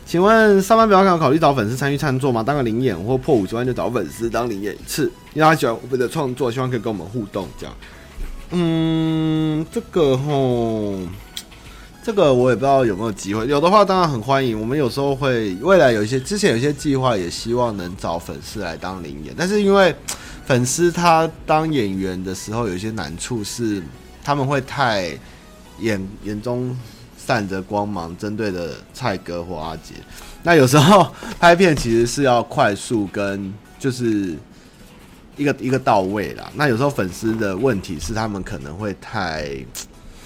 请问上班不要，考虑找粉丝参与创作吗？当个临演或破五十万就找粉丝当临演一次，因为他喜欢我们的创作，希望可以跟我们互动这样。嗯，这个吼，这个我也不知道有没有机会，有的话当然很欢迎。我们有时候会未来有一些之前有一些计划，也希望能找粉丝来当临演，但是因为粉丝他当演员的时候有一些难处是他们会太眼眼中。散着光芒，针对的蔡哥或阿杰。那有时候拍片其实是要快速跟就是一个一个到位啦。那有时候粉丝的问题是他们可能会太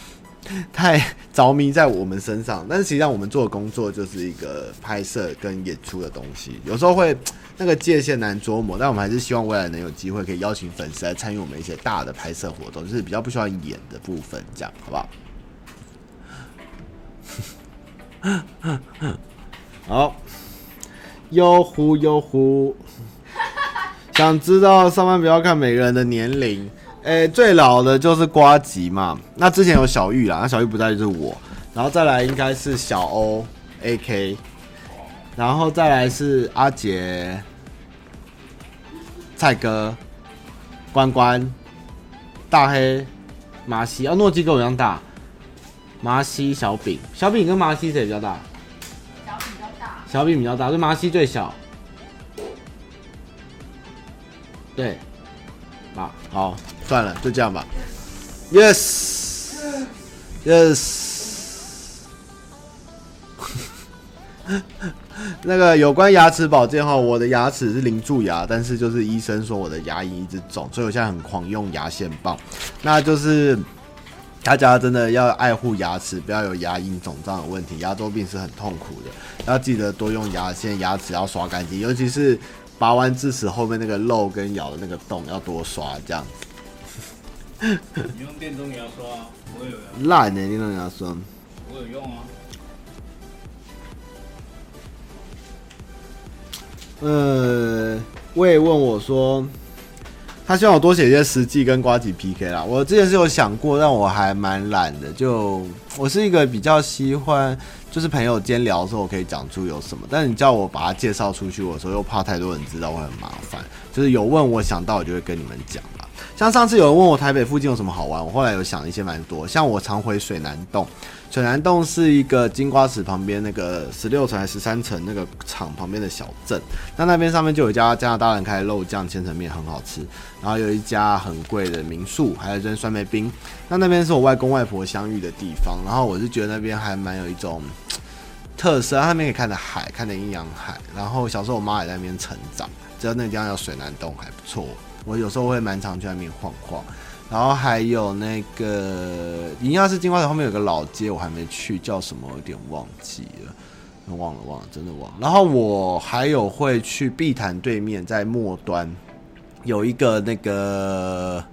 太 着迷在我们身上，但是实际上我们做的工作就是一个拍摄跟演出的东西，有时候会 那个界限难琢磨。但我们还是希望未来能有机会可以邀请粉丝来参与我们一些大的拍摄活动，就是比较不需要演的部分，这样好不好？好，悠呼悠呼，想知道上班不要看每个人的年龄，诶、欸，最老的就是瓜吉嘛，那之前有小玉啦，那小玉不在就是我，然后再来应该是小欧 AK，然后再来是阿杰、蔡哥、关关、大黑、马西，哦，诺基跟我一样大。麻西、小饼、小饼跟麻西谁比较大？小饼比较大。小饼比较大，所以麻西最小。对，啊，好，算了，就这样吧。Yes，Yes。那个有关牙齿保健哈，我的牙齿是零蛀牙，但是就是医生说我的牙龈一直肿，所以我现在很狂用牙线棒，那就是。大家真的要爱护牙齿，不要有牙龈肿胀的问题。牙周病是很痛苦的，要记得多用牙线，牙齿要刷干净，尤其是拔完智齿后面那个肉跟咬的那个洞要多刷，这样子。你用电动牙刷，我有呀。烂的电动牙刷，我有用啊。呃，我也问我说。他希望我多写一些实际跟呱吉 PK 啦。我之前是有想过，但我还蛮懒的。就我是一个比较喜欢，就是朋友间聊的时候，我可以讲出有什么。但你叫我把它介绍出去，我说又怕太多人知道会很麻烦。就是有问我想到，我就会跟你们讲啦。像上次有人问我台北附近有什么好玩，我后来有想一些蛮多。像我常回水南洞。水南洞是一个金瓜石旁边那个十六层还是十三层那个厂旁边的小镇，那那边上面就有一家加拿大人开的肉酱千层面很好吃，然后有一家很贵的民宿，还有一间酸梅冰。那那边是我外公外婆相遇的地方，然后我是觉得那边还蛮有一种 特色，那边可以看着海，看着阴阳海。然后小时候我妈也在那边成长，知道那个地方叫水南洞还不错，我有时候会蛮常去那边晃晃。然后还有那个银鸭是金瓜石后面有个老街，我还没去，叫什么？有点忘记了，忘了忘了，真的忘了。然后我还有会去碧潭对面，在末端有一个那个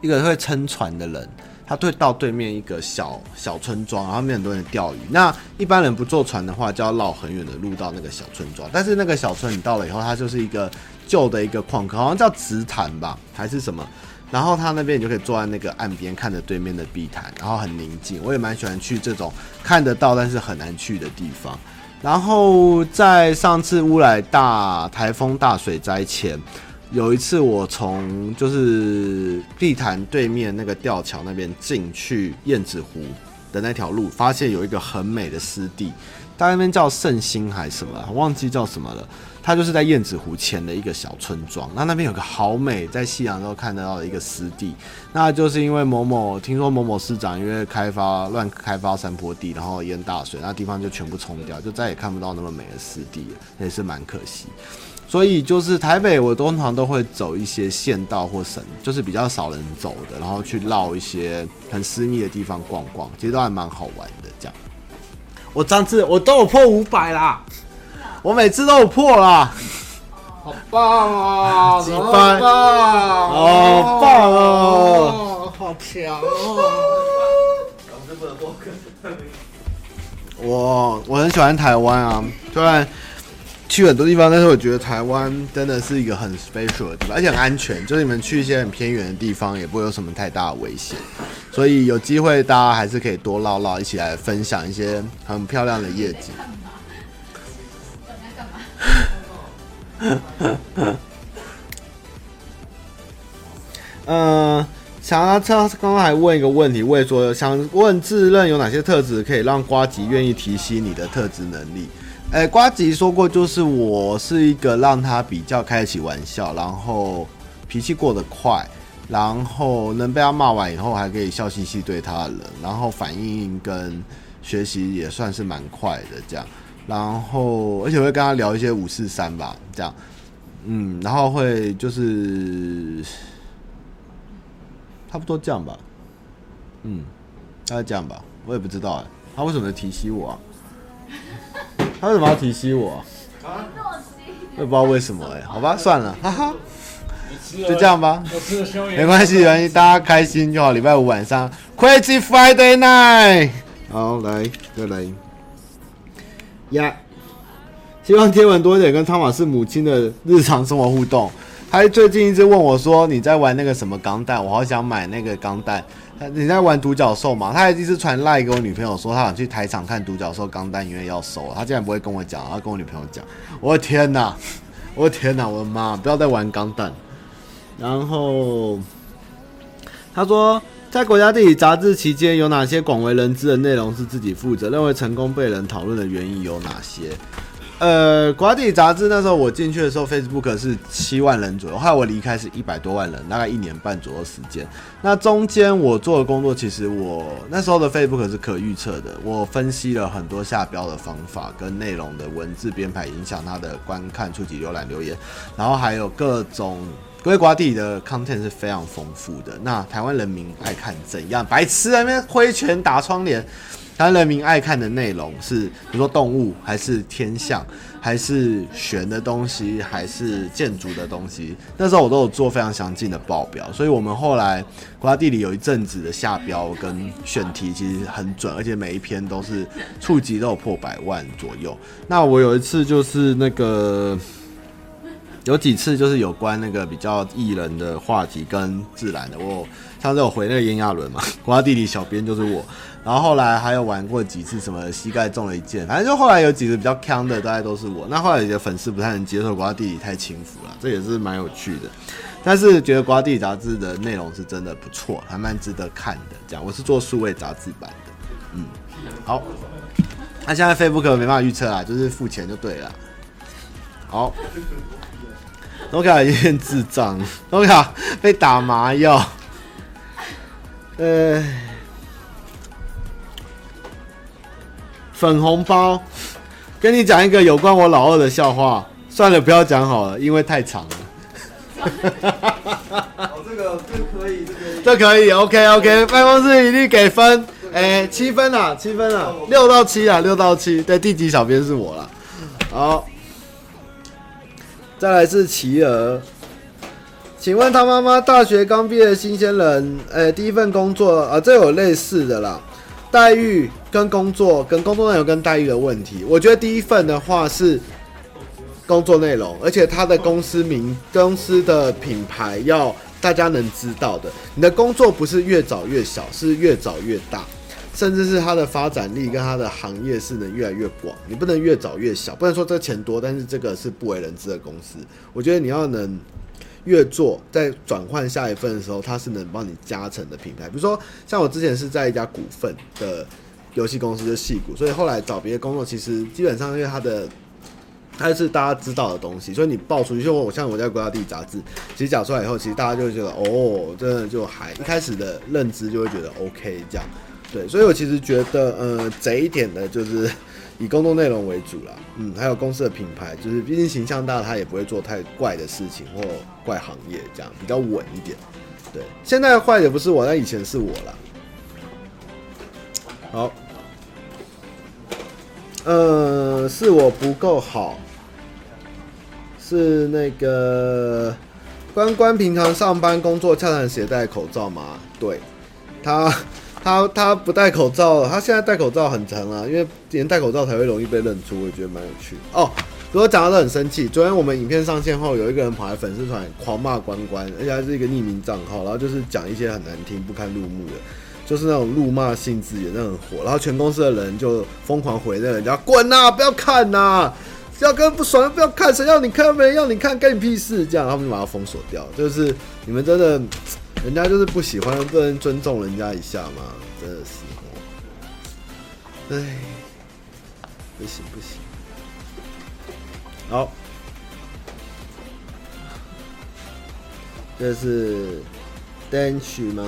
一个会撑船的人，他会到对面一个小小村庄，然后面很多人钓鱼。那一般人不坐船的话，就要绕很远的路到那个小村庄。但是那个小村你到了以后，它就是一个。旧的一个矿坑，好像叫紫檀吧，还是什么？然后他那边你就可以坐在那个岸边，看着对面的碧潭，然后很宁静。我也蛮喜欢去这种看得到但是很难去的地方。然后在上次乌来大台风大水灾前，有一次我从就是碧潭对面那个吊桥那边进去燕子湖的那条路，发现有一个很美的湿地，大概那边叫圣心还是什么，忘记叫什么了。它就是在燕子湖前的一个小村庄，那那边有个好美，在夕阳都看得到的一个湿地，那就是因为某某听说某某市长因为开发乱开发山坡地，然后淹大水，那地方就全部冲掉，就再也看不到那么美的湿地了，也是蛮可惜。所以就是台北，我通常都会走一些县道或省，就是比较少人走的，然后去绕一些很私密的地方逛逛，其实都还蛮好玩的。这样，我上次我都有破五百啦。我每次都有破啦，好棒啊！几番，好棒哦，好强哦！我我很喜欢台湾啊，虽然去很多地方，但是我觉得台湾真的是一个很 special 的地方，而且很安全。就是你们去一些很偏远的地方，也不会有什么太大的危险。所以有机会大家还是可以多唠唠，一起来分享一些很漂亮的夜景。嗯，想要他刚刚还问一个问题，问说想问自认有哪些特质可以让瓜吉愿意提携你的特质能力？哎、欸，呱吉说过，就是我是一个让他比较开得起玩笑，然后脾气过得快，然后能被他骂完以后还可以笑嘻嘻对他的人，然后反应跟学习也算是蛮快的这样。然后，而且会跟他聊一些五四三吧，这样，嗯，然后会就是差不多这样吧，嗯，大概这样吧，我也不知道哎，他为什么要提携我啊？他为什么要提携我啊？我也不知道为什么哎，好吧，算了，哈哈，就这样吧，没关系，没关系，大家开心就好。礼拜五晚上，Crazy Friday Night，好，来，再来。呀希望天文多一点跟汤玛士母亲的日常生活互动。他最近一直问我说：“你在玩那个什么钢弹？我好想买那个钢弹。”你在玩独角兽吗？他还一直传赖给我女朋友说，他想去台场看独角兽钢弹，因为要收。他竟然不会跟我讲，他跟我女朋友讲。我的天哪！我的天哪！我的妈！不要再玩钢弹。然后他说。在国家地理杂志期间，有哪些广为人知的内容是自己负责？认为成功被人讨论的原因有哪些？呃，国家地理杂志那时候我进去的时候，Facebook 是七万人左右，后来我离开是一百多万人，大概一年半左右时间。那中间我做的工作，其实我那时候的 Facebook 是可预测的，我分析了很多下标的方法跟内容的文字编排，影响它的观看、触及、浏览、留言，然后还有各种。所以瓜地的 content 是非常丰富的。那台湾人民爱看怎样？白痴在那边挥拳打窗帘。台湾人民爱看的内容是，比如说动物，还是天象，还是玄的东西，还是建筑的东西。那时候我都有做非常详尽的报表，所以我们后来瓜地里有一阵子的下标跟选题其实很准，而且每一篇都是触及都有破百万左右。那我有一次就是那个。有几次就是有关那个比较艺人的话题跟自然的，我上次我回那个炎亚纶嘛，瓜地里小编就是我，然后后来还有玩过几次什么膝盖中了一箭，反正就后来有几个比较锵的，大概都是我。那后来有些粉丝不太能接受瓜地里太轻浮了，这也是蛮有趣的。但是觉得瓜地里杂志的内容是真的不错，还蛮值得看的。这样，我是做数位杂志版的，嗯，好。那现在 Facebook 没办法预测啦，就是付钱就对了。好。诺卡有点智障，诺卡被打麻药。呃，粉红包，跟你讲一个有关我老二的笑话。算了，不要讲好了，因为太长了。哦，这个这可以，这个这可以，OK OK，办公室一律给分，哎、欸，七分啊，七分啊，六到七啊，六到七。对，第几小编是我了。好。再来是企鹅，请问他妈妈大学刚毕业新鲜人，哎、第一份工作啊，这有类似的啦，待遇跟工作跟工作内容跟待遇的问题。我觉得第一份的话是工作内容，而且他的公司名、公司的品牌要大家能知道的。你的工作不是越早越小，是越早越大。甚至是它的发展力跟它的行业是能越来越广，你不能越早越小，不能说这钱多，但是这个是不为人知的公司。我觉得你要能越做，在转换下一份的时候，它是能帮你加成的品牌。比如说，像我之前是在一家股份的游戏公司，就戏股，所以后来找别的工作，其实基本上因为它的它是大家知道的东西，所以你报出去，就我像我在国家地理杂志，其实讲出来以后，其实大家就会觉得哦，真的就还一开始的认知就会觉得 OK 这样。对，所以我其实觉得，呃，贼一点的就是以工作内容为主啦，嗯，还有公司的品牌，就是毕竟形象大，他也不会做太怪的事情或怪行业，这样比较稳一点。对，现在坏的不是我，但以前是我啦。好，呃，是我不够好，是那个关关平常上班工作恰常携带口罩吗？对，他。他他不戴口罩，他现在戴口罩很长啊，因为连戴口罩才会容易被认出，我觉得蛮有趣哦。如果讲到都很生气，昨天我们影片上线后，有一个人跑来粉丝团狂骂关关，而且还是一个匿名账号，然后就是讲一些很难听、不堪入目的，就是那种怒骂性质，也，那很火。然后全公司的人就疯狂回那人家滚呐、啊，不要看呐、要跟不爽不要看，谁要你看没人要你看，干你屁事！这样他们就把他封锁掉。就是你们真的。人家就是不喜欢，不能尊重人家一下嘛，真的是哦。哎，不行不行。好，这是 Dench 吗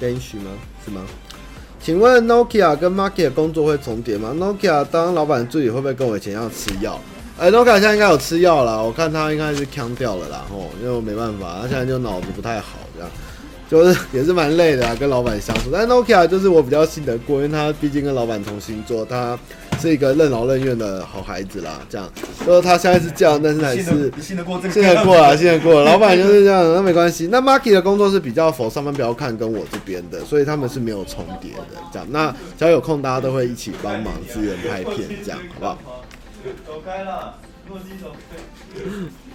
？Dench 吗？是吗？请问 Nokia 跟 Market 工作会重叠吗？Nokia 当老板助理会不会跟我以前一样吃药？哎，Nokia 现在应该有吃药了，我看他应该是呛掉了啦，吼，因为我没办法，他现在就脑子不太好这样。就是也是蛮累的啊，跟老板相处。但 Nokia 就是我比较信得过，因为他毕竟跟老板同星座，他是一个任劳任怨的好孩子啦。这样，就是他现在是这样，但是还是信得过这个，信得过啊，信得过。老板就是这样，那没关系。那 Marky 的工作是比较否上班不要看跟我这边的，所以他们是没有重叠的。这样，那只要有空，大家都会一起帮忙支援拍片，这样好不好？走开了，诺基走开。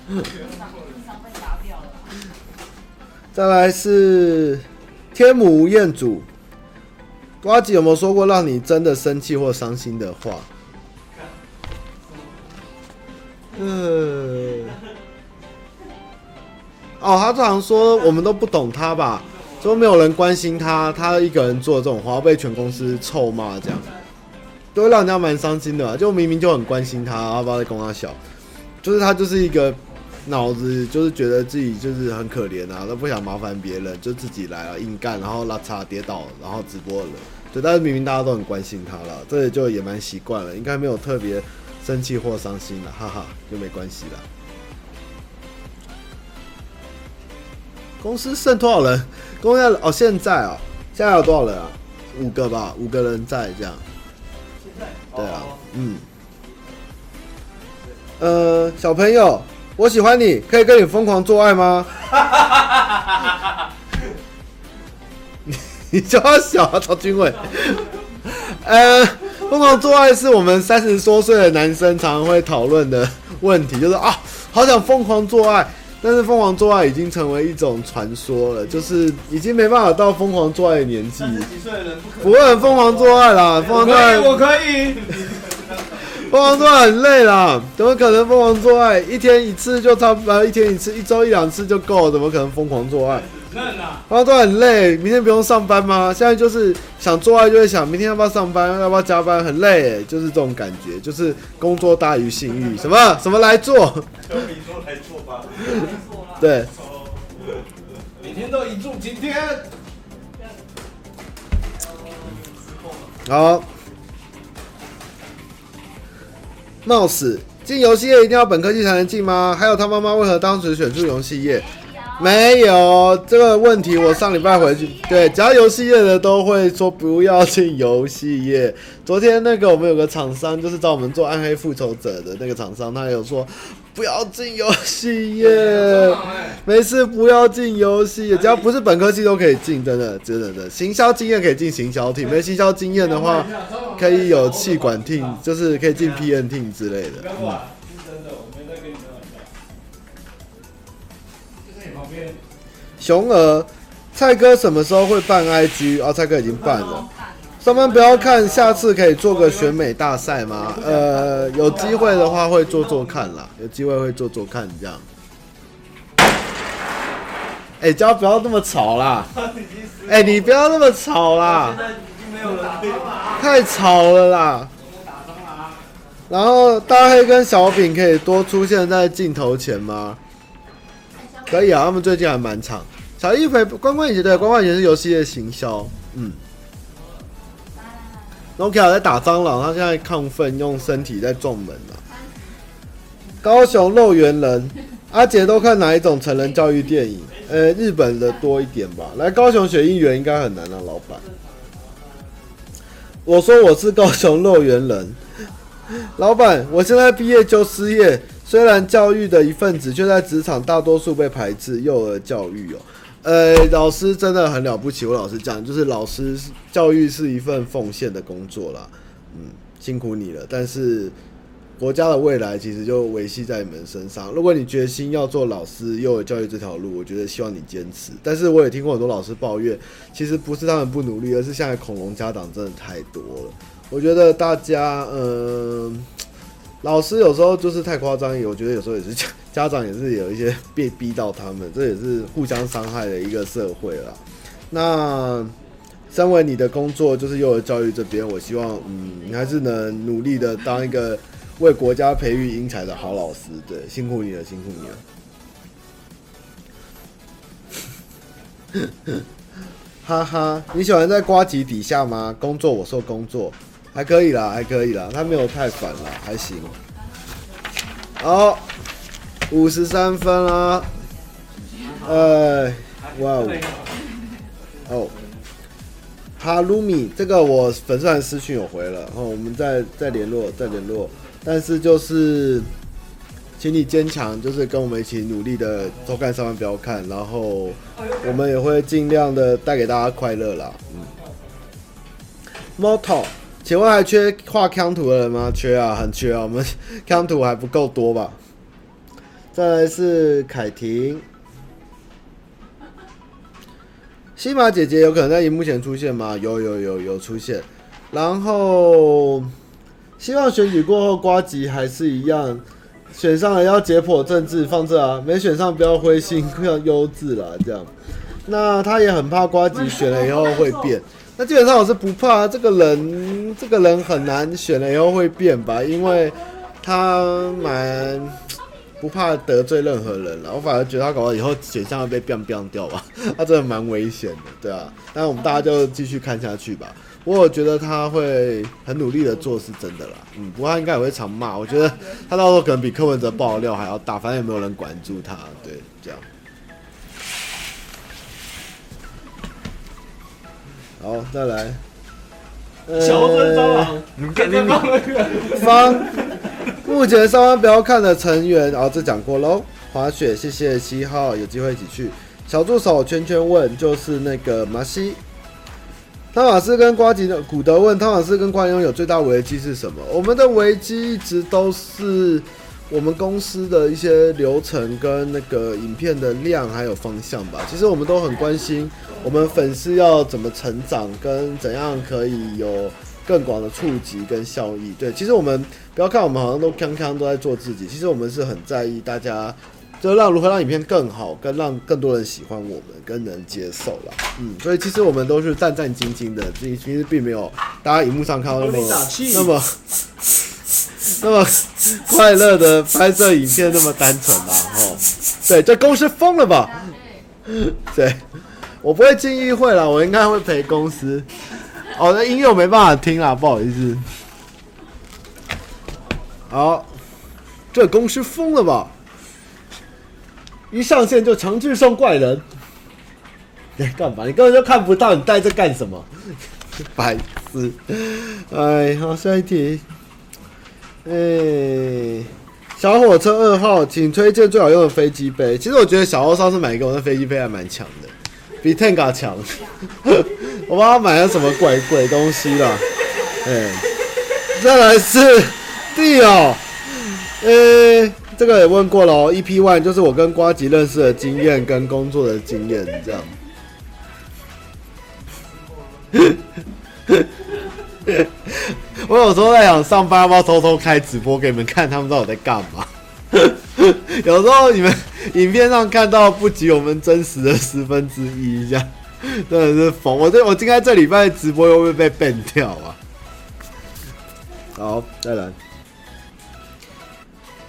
再来是天母吴彦祖，瓜吉有没有说过让你真的生气或伤心的话？呃，哦，他常说我们都不懂他吧，都没有人关心他，他一个人做这种话被全公司臭骂，这样都会让人家蛮伤心的。就明明就很关心他，然后不知道在供他小，就是他就是一个。脑子就是觉得自己就是很可怜啊，都不想麻烦别人，就自己来了硬干，然后拉碴跌倒，然后直播了。对，但是明明大家都很关心他了，这也就也蛮习惯了，应该没有特别生气或伤心了，哈哈，就没关系了。公司剩多少人？公司哦，现在啊、哦，现在有多少人啊？五个吧，五个人在这样。现在。对啊，嗯。呃，小朋友，我喜欢你，可以跟你疯狂做爱吗？你 你叫他小啊，曹军伟。呃，疯狂做爱是我们三十多岁的男生常常会讨论的问题，就是啊，好想疯狂做爱，但是疯狂做爱已经成为一种传说了，就是已经没办法到疯狂做爱的年纪。三十几岁的人不可不会很疯狂做爱啦，疯狂做爱我可以。疯狂做爱很累啦，怎么可能疯狂做爱？一天一次就差不多，一天一次，一周一两次就够了，怎么可能疯狂做爱？疯狂做爱很累，明天不用上班吗？现在就是想做爱就会想，明天要不要上班，要不要加班，很累，就是这种感觉，就是工作大于性欲，什么什么来做？小米说来做吧。对。每天都一柱擎天。好。冒死进游戏业一定要本科系才能进吗？还有他妈妈为何当时选出游戏业？没有这个问题。我上礼拜回去，对，只要游戏业的都会说不要进游戏业。昨天那个我们有个厂商，就是找我们做暗黑复仇者的那个厂商，他有说。不要进游戏耶，没事，不要进游戏业，只要不是本科系都可以进，真的，真的，真的。行销经验可以进行销 team，没行销经验的话，可以有气管 team，就是可以进 PN team 之类的。嗯。熊儿，蔡哥什么时候会办 IG？哦，蔡哥已经办了。上班不要看，下次可以做个选美大赛吗？呃，有机会的话会做做看啦，有机会会做做看这样。哎、欸，叫不要那么吵啦！哎、你不要那么吵啦！太吵了啦！然后大黑跟小饼可以多出现在镜头前吗？可以啊，他们最近还蛮长。小一回关关以前对，关关以前是游戏的行销，嗯。Nokia 在打蟑螂，他现在亢奋，用身体在撞门了。高雄肉圆人，阿杰都看哪一种成人教育电影？呃，日本的多一点吧。来高雄学应援应该很难啊，老板。我说我是高雄肉圆人，老板，我现在毕业就失业，虽然教育的一份子，却在职场大多数被排斥。幼儿教育哦。呃，老师真的很了不起。我老实讲，就是老师教育是一份奉献的工作啦。嗯，辛苦你了。但是国家的未来其实就维系在你们身上。如果你决心要做老师，幼儿教育这条路，我觉得希望你坚持。但是我也听过很多老师抱怨，其实不是他们不努力，而是现在恐龙家长真的太多了。我觉得大家，嗯、老师有时候就是太夸张，我觉得有时候也是家。家长也是有一些被逼到他们，这也是互相伤害的一个社会了。那身为你的工作就是幼儿教育这边，我希望嗯，你还是能努力的当一个为国家培育英才的好老师。对，辛苦你了，辛苦你了。哈哈，你喜欢在瓜吉底下吗？工作，我说工作还可以啦，还可以啦，他没有太烦啦，还行。好。五十三分啦，呃，哇哦，哦，哈鲁米，这个我粉丝团私讯有回了，然后我们再再联络，再联络。但是就是，请你坚强，就是跟我们一起努力的偷看上班不要看，然后我们也会尽量的带给大家快乐啦。嗯。Moto，请问还缺画康图的人吗？缺啊，很缺啊，我们康图还不够多吧？再来是凯婷，西马姐姐有可能在荧幕前出现吗？有有有有出现，然后希望选举过后瓜吉还是一样，选上了要解剖政治放这啊，没选上不要灰心，要优质啦这样。那他也很怕瓜吉选了以后会变，那基本上我是不怕，这个人这个人很难选了以后会变吧，因为他蛮。不怕得罪任何人了，我反而觉得他搞到以后选项会被 biang biang 掉吧，他真的蛮危险的，对啊。但我们大家就继续看下去吧。我觉得他会很努力的做，是真的啦。嗯，不过他应该也会常骂。我觉得他到时候可能比柯文哲爆料还要大，反正也没有人管住他。对，这样。好，再来。小分蟑螂，你看你方，目前上方不要看的成员，然后这讲过喽。滑雪，谢谢七号，有机会一起去。小助手圈圈问，就是那个马西。汤马斯跟瓜吉的古德问，汤马斯跟瓜吉有最大危机是什么？我们的危机一直都是我们公司的一些流程跟那个影片的量还有方向吧。其实我们都很关心我们粉丝要怎么成长，跟怎样可以有更广的触及跟效益。对，其实我们不要看我们好像都康康都在做自己，其实我们是很在意大家。就让如何让影片更好，跟让更多人喜欢我们，跟能接受了。嗯，所以其实我们都是战战兢兢的，其实并没有大家荧幕上看到那么那么 那么快乐的拍摄影片那么单纯啦。哦，对，这公司疯了吧？对，我不会进议会了，我应该会陪公司。哦，那音乐我没办法听啦，不好意思。好，这公司疯了吧？一上线就强制送怪人，你 干嘛？你根本就看不到，你带这干什么？白痴！哎，好，下一题。哎，小火车二号，请推荐最好用的飞机杯。其实我觉得小欧上次买一个，我的飞机杯还蛮强的，比 Tenga 强。我不知道他买了什么鬼鬼东西啦。哎，再来是 Dio。哎。这个也问过了哦，EP One 就是我跟瓜吉认识的经验跟工作的经验，这样。我有时候在想上班要不要偷偷开直播给你们看，他们到底在干嘛。有时候你们影片上看到不及我们真实的十分之一，这样真的是疯。我这我今天这礼拜直播又会被 ban 掉啊。好，再来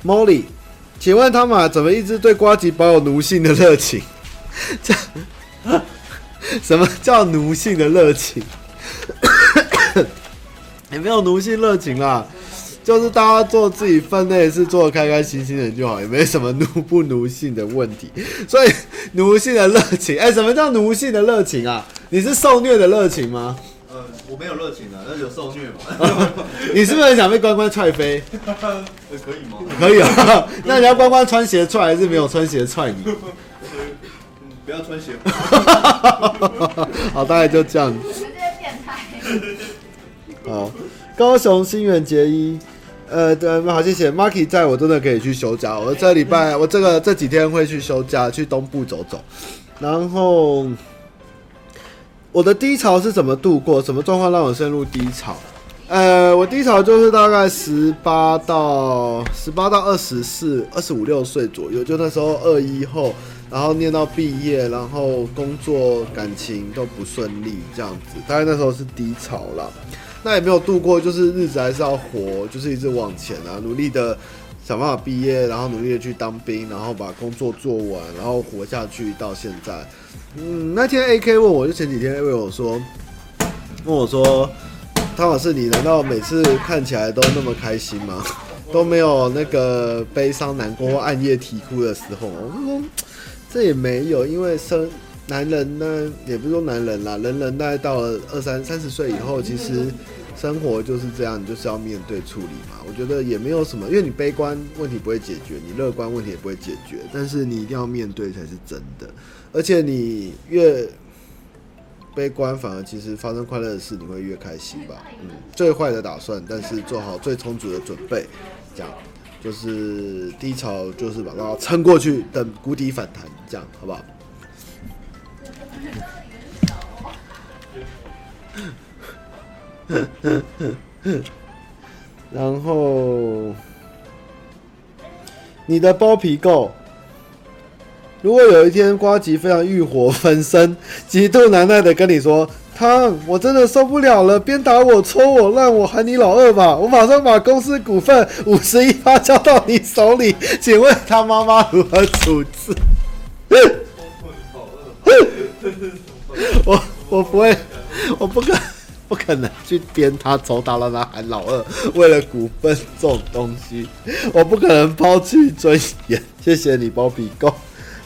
，Molly。请问他们怎么一直对瓜吉保有奴性的热情？这什么叫奴性的热情？也没有奴性热情啦，就是大家做自己分内事，做的开开心心的就好，也没什么奴不奴性的问题。所以奴性的热情，哎、欸，什么叫奴性的热情啊？你是受虐的热情吗？呃，我没有热情啊，那有受虐嘛？你是不是很想被关关踹飞？可以吗？可以啊。那你要关关穿鞋踹，还是没有穿鞋踹你？嗯，不要穿鞋。好，大概就这样子。好，高雄新垣结衣，呃，对，好，谢谢。Marky 在我真的可以去休假。我这礼拜，我这个这几天会去休假，去东部走走，然后。我的低潮是怎么度过？什么状况让我陷入低潮？呃，我低潮就是大概十八到十八到二十四、二十五六岁左右，就那时候二一后，然后念到毕业，然后工作、感情都不顺利，这样子，大概那时候是低潮了。那也没有度过，就是日子还是要活，就是一直往前啊，努力的想办法毕业，然后努力的去当兵，然后把工作做完，然后活下去到现在。嗯，那天 AK 问我，就前几天问我说，问我说，汤老师，你难道每次看起来都那么开心吗？都没有那个悲伤、难过或暗夜啼哭的时候？我说这也没有，因为生男人呢，也不是说男人啦，人人大概到了二三三十岁以后，其实生活就是这样，你就是要面对处理嘛。我觉得也没有什么，因为你悲观问题不会解决，你乐观问题也不会解决，但是你一定要面对才是真的。而且你越悲观，反而其实发生快乐的事，你会越开心吧？嗯，最坏的打算，但是做好最充足的准备，这样就是低潮，就是把它撑过去，等谷底反弹，这样好不好？然后你的包皮够。如果有一天瓜吉非常欲火焚身、极度难耐的跟你说：“汤，我真的受不了了，鞭打我、抽我、让我喊你老二吧！我马上把公司股份五十一趴交到你手里，请问他妈妈如何处置？”我我不会，我不敢不可能去鞭他、抽他、让他喊老二。为了股份这种东西，我不可能抛弃尊严。谢谢你，包皮够。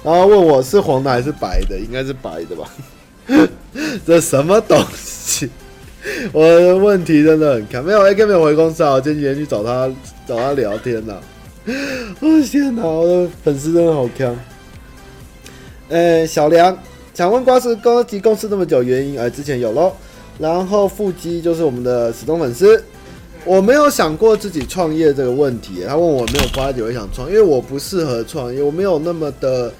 然后问我是黄的还是白的，应该是白的吧。这什么东西？我的问题真的很看，没有 AK 没有回公司啊，我前几天去找他找他聊天呐。我的天哪，我的粉丝真的好强。呃，小梁想问瓜子高级公司那么久原因，呃，之前有喽。然后腹肌就是我们的死忠粉丝，我没有想过自己创业这个问题。他问我没有瓜子会想创，因为我不适合创业，我没有那么的。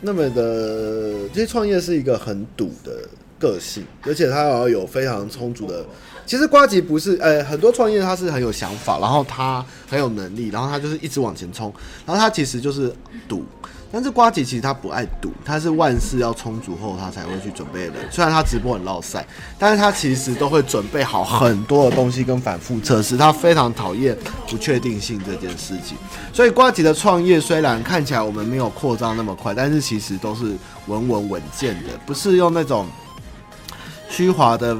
那么的，其实创业是一个很赌的个性，而且他要有非常充足的。其实瓜吉不是，呃，很多创业他是很有想法，然后他很有能力，然后他就是一直往前冲，然后他其实就是赌。但是瓜吉其实他不爱赌，他是万事要充足后他才会去准备的。虽然他直播很落赛，但是他其实都会准备好很多的东西跟反复测试。他非常讨厌不确定性这件事情。所以瓜吉的创业虽然看起来我们没有扩张那么快，但是其实都是稳稳稳健的，不是用那种虚华的。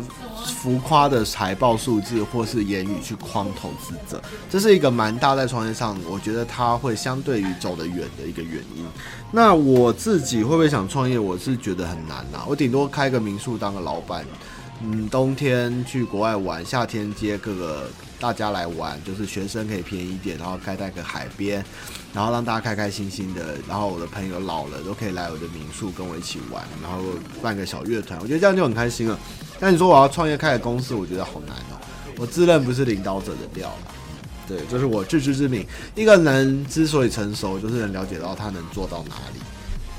浮夸的财报数字或是言语去框投资者，这是一个蛮大在创业上，我觉得他会相对于走得远的一个原因。那我自己会不会想创业？我是觉得很难呐、啊。我顶多开个民宿当个老板，嗯，冬天去国外玩，夏天接各个大家来玩，就是学生可以便宜一点，然后开在个海边，然后让大家开开心心的。然后我的朋友老了都可以来我的民宿跟我一起玩，然后办个小乐团，我觉得这样就很开心了。但你说我要创业开个公司，我觉得好难哦。我自认不是领导者的料啦，对，这、就是我自知之明。一个人之所以成熟，就是能了解到他能做到哪里，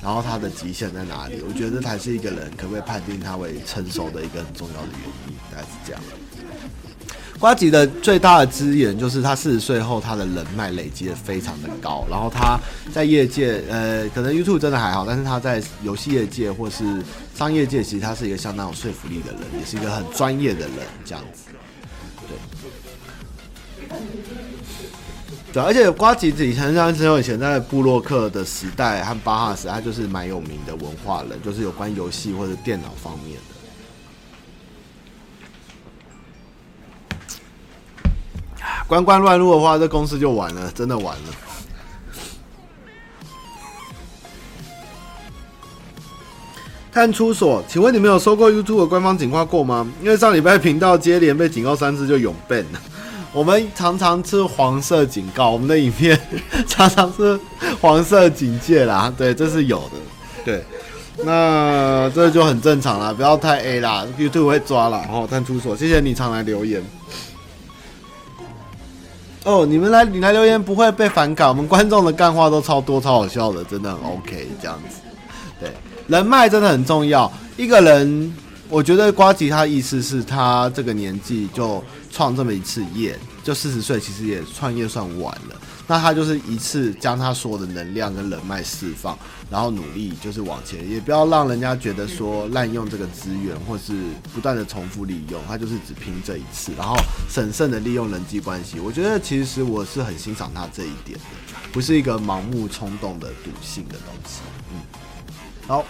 然后他的极限在哪里。我觉得这才是一个人可不可以判定他为成熟的一个很重要的原因，大概是这样。瓜吉的最大的资源就是他四十岁后，他的人脉累积的非常的高，然后他在业界，呃，可能 YouTube 真的还好，但是他在游戏业界或是商业界，其实他是一个相当有说服力的人，也是一个很专业的人，这样子。对，对，而且瓜吉以前像之前以前在布洛克的时代和巴哈时，他就是蛮有名的文化人，就是有关游戏或者电脑方面的。关关乱入的话，这公司就完了，真的完了。探出所，请问你们有收过 YouTube 的官方警告过吗？因为上礼拜频道接连被警告三次就永奔了。我们常常吃黄色警告，我们的影片 常常是黄色警戒啦。对，这是有的。对，那这就很正常啦，不要太 A 啦，YouTube 会抓啦。哦探出所，谢谢你常来留言。哦，你们来，你来留言不会被反感。我们观众的干话都超多、超好笑的，真的很 OK。这样子，对，人脉真的很重要。一个人，我觉得瓜吉他意思是他这个年纪就创这么一次业，就四十岁，其实也创业算晚了。那他就是一次将他所有的能量跟人脉释放，然后努力就是往前，也不要让人家觉得说滥用这个资源，或是不断的重复利用。他就是只拼这一次，然后审慎的利用人际关系。我觉得其实我是很欣赏他这一点的，不是一个盲目冲动的赌性的东西。嗯，好，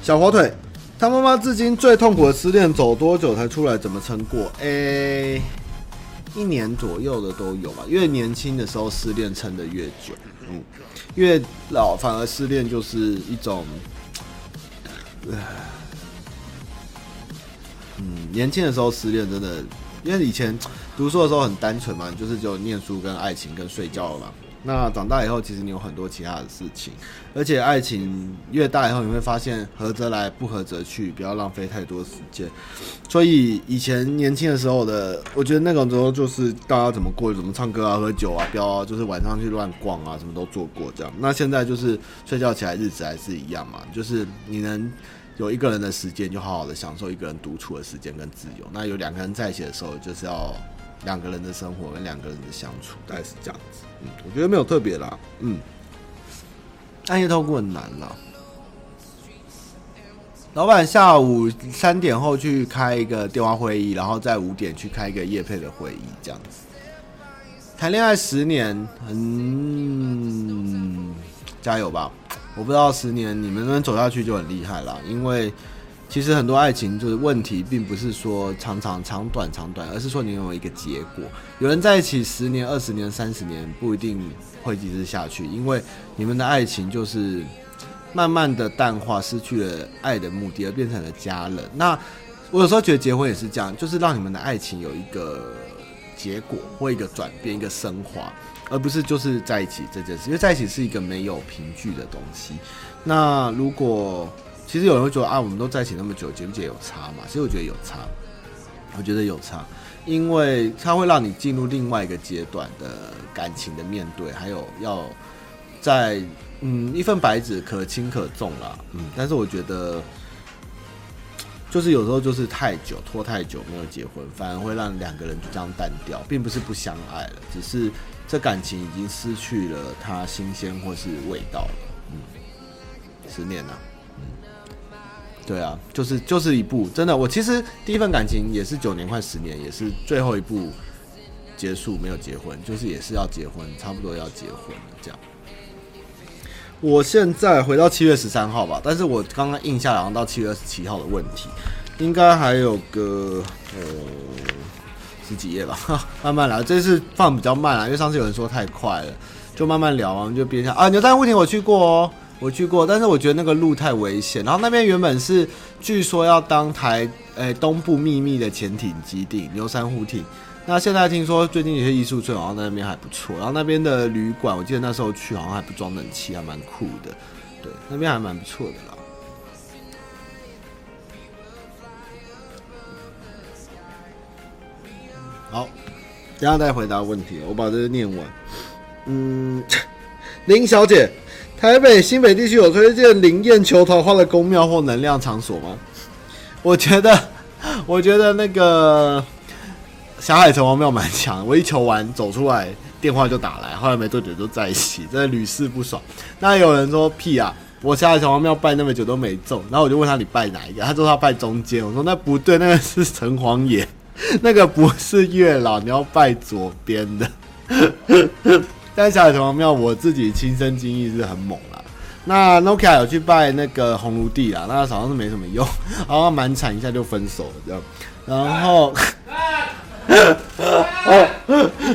小火腿，他妈妈至今最痛苦的失恋走多久才出来？怎么撑过？诶、欸。一年左右的都有吧，越年轻的时候失恋撑得越久，嗯，越老反而失恋就是一种，嗯，年轻的时候失恋真的，因为以前读书的时候很单纯嘛，就是只有念书跟爱情跟睡觉嘛。那长大以后，其实你有很多其他的事情，而且爱情越大以后，你会发现合则来，不合则去，不要浪费太多时间。所以以前年轻的时候的，我觉得那种时候就是大家怎么过，怎么唱歌啊、喝酒啊、飙啊，就是晚上去乱逛啊，什么都做过这样。那现在就是睡觉起来日子还是一样嘛，就是你能有一个人的时间，就好好的享受一个人独处的时间跟自由。那有两个人在一起的时候，就是要。两个人的生活跟两个人的相处，大概是这样子。我觉得没有特别啦。嗯，暗夜透过很难啦。老板下午三点后去开一个电话会议，然后在五点去开一个业配的会议，这样子。谈恋爱十年，嗯，加油吧！我不知道十年你们能走下去就很厉害了，因为。其实很多爱情就是问题，并不是说长长长短长短，而是说你有一个结果。有人在一起十年、二十年、三十年，不一定会一直下去，因为你们的爱情就是慢慢的淡化，失去了爱的目的，而变成了家人。那我有时候觉得结婚也是这样，就是让你们的爱情有一个结果或一个转变、一个升华。而不是就是在一起这件事，因为在一起是一个没有凭据的东西。那如果其实有人会觉得啊，我们都在一起那么久，结不结有差嘛？其实我觉得有差，我觉得有差，因为它会让你进入另外一个阶段的感情的面对，还有要在嗯一份白纸可轻可重啦，嗯，但是我觉得就是有时候就是太久拖太久没有结婚，反而会让两个人就这样淡掉，并不是不相爱了，只是。这感情已经失去了它新鲜或是味道了，嗯，十年了，嗯，对啊，就是就是一部真的，我其实第一份感情也是九年快十年，也是最后一部结束没有结婚，就是也是要结婚，差不多要结婚这样。我现在回到七月十三号吧，但是我刚刚印下来然后到七月二十七号的问题，应该还有个呃。十几页吧，慢慢来。这次放比较慢啊，因为上次有人说太快了，就慢慢聊啊，就边下啊。牛山护亭我去过哦，我去过，但是我觉得那个路太危险。然后那边原本是据说要当台诶、东部秘密的潜艇基地，牛山护艇。那现在听说最近有些艺术村好像在那边还不错。然后那边的旅馆，我记得那时候去好像还不装冷气，还蛮酷的。对，那边还蛮不错的啦。好，等下再回答问题。我把这个念完。嗯，林小姐，台北新北地区有推荐灵验求桃花的宫庙或能量场所吗？我觉得，我觉得那个小海城隍庙蛮强。我一求完走出来，电话就打来，后来没多久就在一起，真的屡试不爽。那有人说屁啊，我小海城隍庙拜那么久都没中。然后我就问他，你拜哪一个？他说他拜中间。我说那不对，那个是城隍爷。那个不是月老，你要拜左边的。但是霞海城隍庙，我自己亲身经历是很猛啦。那 Nokia 有去拜那个红炉地啊，那好像是没什么用，然后蛮惨，一下就分手了这样。然后，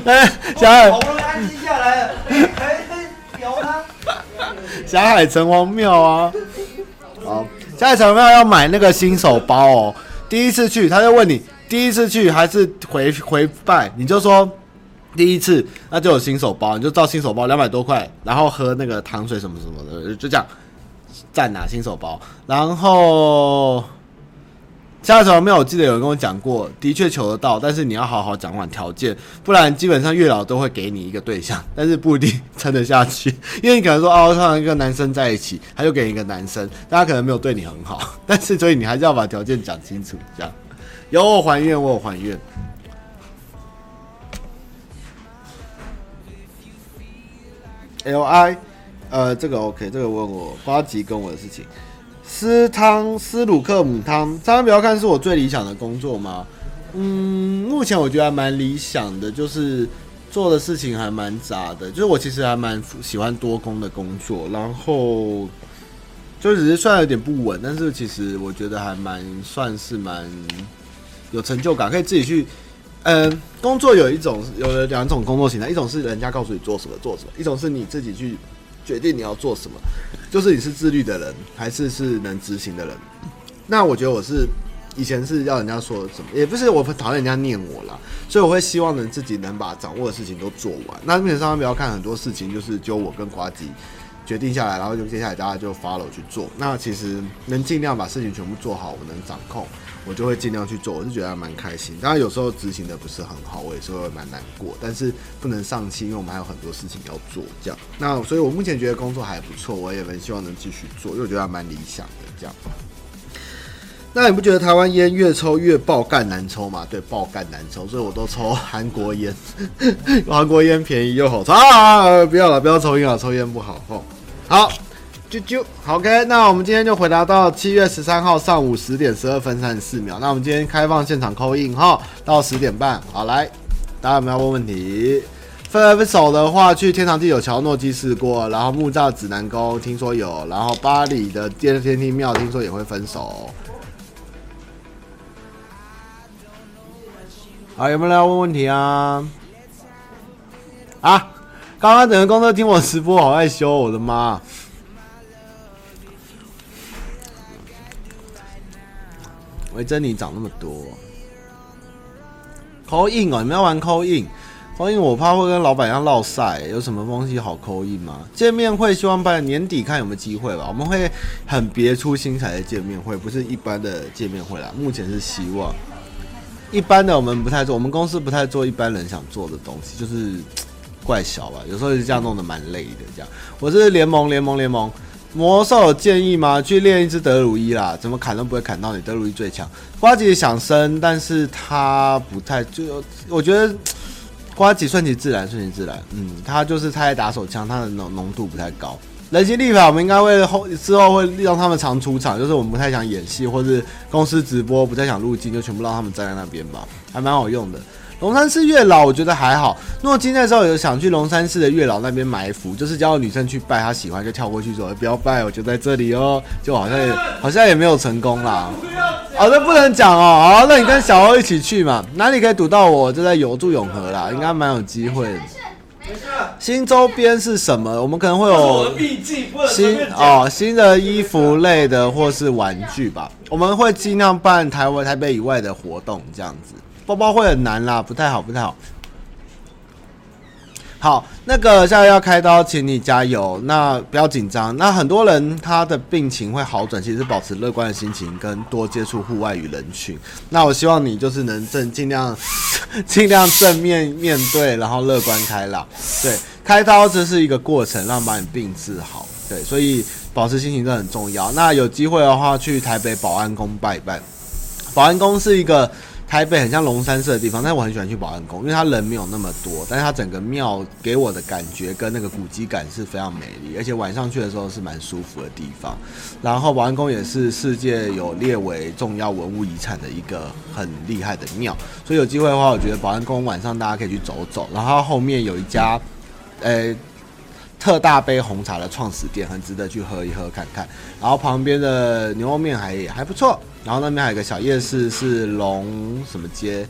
哎，小海，好不容易安静下来了，霞海城隍庙啊，好，小海城隍庙要买那个新手包哦。第一次去，他就问你。第一次去还是回回拜，你就说第一次，那就有新手包，你就照新手包两百多块，然后喝那个糖水什么什么的，就这样赞拿新手包。然后下一场没有，我记得有人跟我讲过，的确求得到，但是你要好好讲完条件，不然基本上月老都会给你一个对象，但是不一定撑得下去，因为你可能说哦，他跟一个男生在一起，他就给你一个男生，大家可能没有对你很好，但是所以你还是要把条件讲清楚，这样。有我还愿，我有还愿。L I，呃，这个 OK，这个问我八级跟我的事情。斯汤斯鲁克姆汤，千万不要看是我最理想的工作吗？嗯，目前我觉得还蛮理想的，就是做的事情还蛮杂的，就是我其实还蛮喜欢多工的工作，然后就只是算有点不稳，但是其实我觉得还蛮算是蛮。有成就感，可以自己去，嗯、工作有一种有两种工作形态，一种是人家告诉你做什么做什么，一种是你自己去决定你要做什么，就是你是自律的人还是是能执行的人。那我觉得我是以前是要人家说什么，也不是我讨厌人家念我啦，所以我会希望能自己能把掌握的事情都做完。那面上不要看很多事情，就是就我跟呱吉决定下来，然后就接下来大家就 follow 去做。那其实能尽量把事情全部做好，我能掌控。我就会尽量去做，我就觉得还蛮开心。当然有时候执行的不是很好，我也是会蛮难过。但是不能丧气，因为我们还有很多事情要做。这样，那所以我目前觉得工作还不错，我也很希望能继续做，因为我觉得还蛮理想的。这样，那你不觉得台湾烟越抽越爆干难抽吗？对，爆干难抽，所以我都抽韩国烟。韩国烟便宜又好抽啊！不要了，不要抽烟了，抽烟不好。哦，好。啾啾，OK，那我们今天就回答到七月十三号上午十点十二分三十四秒。那我们今天开放现场扣印哈，到十点半。好来，大家有没有问问题？分手的话，去天堂地久桥、诺基试过，然后木栅指南宫听说有，然后巴黎的第二天梯庙听说也会分手。好，有没有要问问题啊？啊，刚刚整个公司听我直播，好害羞，我的妈！维珍妮涨那么多扣印哦，你们要玩扣印？扣印我怕会跟老板一样落赛，有什么东西好扣印吗？见面会希望办年底看有没有机会吧，我们会很别出心裁的见面会，不是一般的见面会啦，目前是希望，一般的我们不太做，我们公司不太做一般人想做的东西，就是怪小吧，有时候是这样弄得蛮累的这样。我是联盟联盟联盟。魔兽有建议吗？去练一只德鲁伊啦，怎么砍都不会砍到你。德鲁伊最强。瓜吉想升，但是他不太就，我觉得瓜吉顺其自然，顺其自然。嗯，他就是他在打手枪，他的浓浓度不太高。人形立牌我们应该会后之后会让他们常出场，就是我们不太想演戏，或是公司直播不太想入镜，就全部让他们站在那边吧，还蛮好用的。龙山寺月老我觉得还好。诺基那时候有想去龙山寺的月老那边埋伏，就是叫女生去拜，她喜欢就跳过去说不要拜，我就在这里哦，就好像也好像也没有成功啦。哦，那，不能讲哦。好，那你跟小欧一起去嘛？哪里可以堵到我？就在有住永和啦，应该蛮有机会的。新周边是什么？我们可能会有新哦新的衣服类的或是玩具吧。我们会尽量办台湾台北以外的活动，这样子。包包会很难啦，不太好，不太好。好，那个现在要开刀，请你加油。那不要紧张。那很多人他的病情会好转，其实保持乐观的心情跟多接触户外与人群。那我希望你就是能正尽量 尽量正面面对，然后乐观开朗。对，开刀这是一个过程，让把你病治好。对，所以保持心情都很重要。那有机会的话，去台北保安宫拜一拜。保安宫是一个。台北很像龙山寺的地方，但是我很喜欢去保安宫，因为它人没有那么多，但是它整个庙给我的感觉跟那个古迹感是非常美丽，而且晚上去的时候是蛮舒服的地方。然后保安宫也是世界有列为重要文物遗产的一个很厉害的庙，所以有机会的话，我觉得保安宫晚上大家可以去走走。然后后面有一家，呃、欸。特大杯红茶的创始店很值得去喝一喝看看，然后旁边的牛肉面还还不错，然后那边还有个小夜市是龙什么街，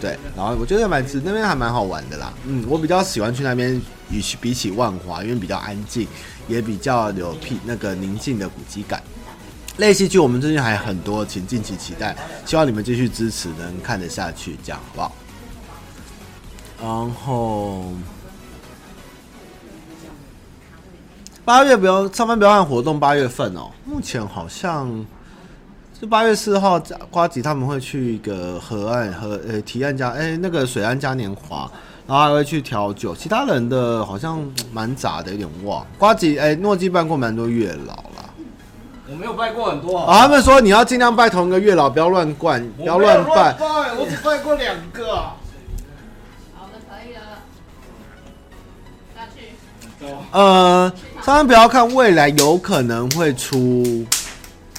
对，然后我觉得蛮值，那边还蛮好玩的啦，嗯，我比较喜欢去那边，与其比起万华，因为比较安静，也比较有屁那个宁静的古迹感。类戏剧我们最近还有很多，请敬请期待，希望你们继续支持，能看得下去，这样好不好？然后。八月不要上班，不要看活动。八月份哦，目前好像是八月四号，瓜吉他们会去一个河岸和呃、欸、提案家哎、欸、那个水岸嘉年华，然后还会去调酒。其他人的好像蛮杂的，有点忘。瓜吉哎，诺基办过蛮多月老啦，我没有拜过很多啊。啊他们说你要尽量拜同一个月老，不要乱灌，不要乱拜。我只拜过两个、啊。呃，千万不要看未来有可能会出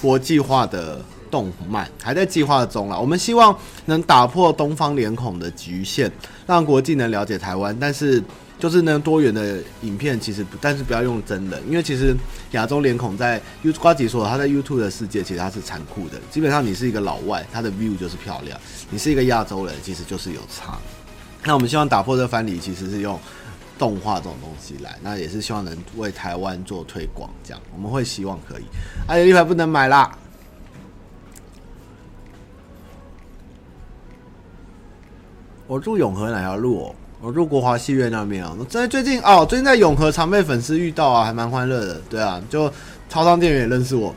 国际化的动漫，还在计划中啦。我们希望能打破东方脸孔的局限，让国际能了解台湾。但是，就是那多元的影片，其实不，但是不要用真人，因为其实亚洲脸孔在 YouTube 呱吉说，他在 YouTube 的世界其实他是残酷的。基本上你是一个老外，他的 view 就是漂亮；你是一个亚洲人，其实就是有差。那我们希望打破这个藩篱，其实是用。动画这种东西来，那也是希望能为台湾做推广，这样我们会希望可以。哎，立牌不能买啦。我住永和哪条路哦？我住国华戏院那边哦。在最近哦，最近在永和常被粉丝遇到啊，还蛮欢乐的。对啊，就超商店员也认识我，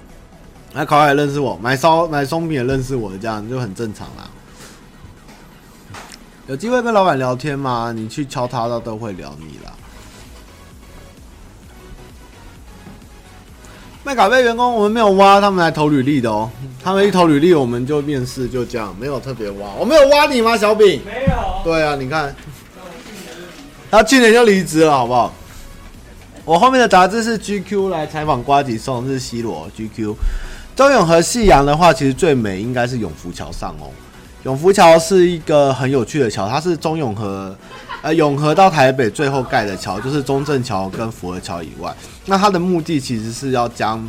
那烤鸭也认识我，买烧买松饼也认识我，这样就很正常啦。有机会跟老板聊天吗？你去敲他，他都会聊你啦。麦卡贝员工，我们没有挖，他们来投履历的哦。他们一投履历，我们就面试，就这样，没有特别挖。我没有挖你吗，小饼？没有。对啊，你看，他去年就离职了，好不好？我后面的杂志是 GQ 来采访瓜吉送，是 C 罗 GQ。周永和夕阳的话，其实最美应该是永福桥上哦。永福桥是一个很有趣的桥，它是中永和，呃，永和到台北最后盖的桥，就是中正桥跟福和桥以外。那它的目的其实是要将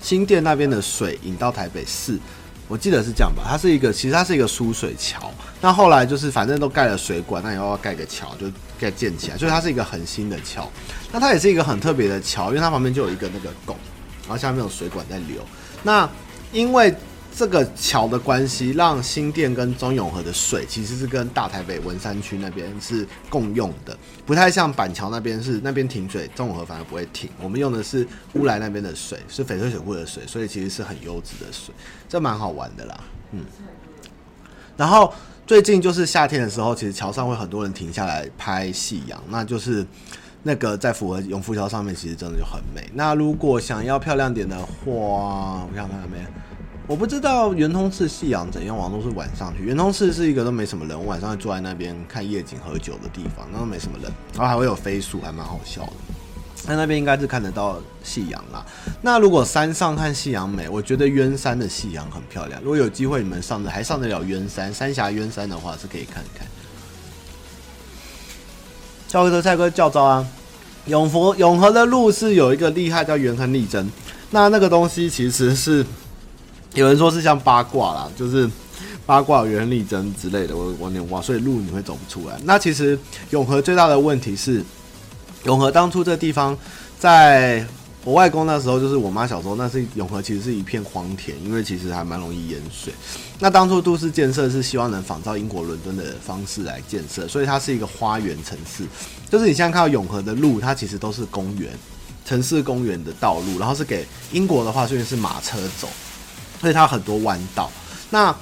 新店那边的水引到台北市，我记得是这样吧？它是一个，其实它是一个输水桥，那后来就是反正都盖了水管，那以后要盖个桥，就盖建起来，所以它是一个很新的桥。那它也是一个很特别的桥，因为它旁边就有一个那个拱，然后下面有水管在流。那因为这个桥的关系，让新店跟中永和的水其实是跟大台北文山区那边是共用的，不太像板桥那边是那边停水，中永和反而不会停。我们用的是乌来那边的水，是翡翠水库的水，所以其实是很优质的水，这蛮好玩的啦。嗯，然后最近就是夏天的时候，其实桥上会很多人停下来拍夕阳，那就是那个在福和永福桥上面，其实真的就很美。那如果想要漂亮点的话，我想看看没。我不知道圆通寺夕阳怎样，往往都是晚上去。圆通寺是一个都没什么人，我晚上会坐在那边看夜景、喝酒的地方，那都没什么人，然后还会有飞鼠，还蛮好笑的。那那边应该是看得到夕阳啦。那如果山上看夕阳美，我觉得鸢山的夕阳很漂亮。如果有机会你们上的还上得了鸢山，三峡鸢山的话是可以看一看。教科车蔡哥教招啊！永福永和的路是有一个厉害叫元亨利贞，那那个东西其实是。有人说是像八卦啦，就是八卦、元亨利贞之类的，我我有点忘，所以路你会走不出来。那其实永和最大的问题是，永和当初这地方，在我外公那时候，就是我妈小时候，那是永和其实是一片荒田，因为其实还蛮容易淹水。那当初都市建设是希望能仿照英国伦敦的方式来建设，所以它是一个花园城市。就是你现在看到永和的路，它其实都是公园、城市公园的道路，然后是给英国的话，虽然是马车走。所以它很多弯道，那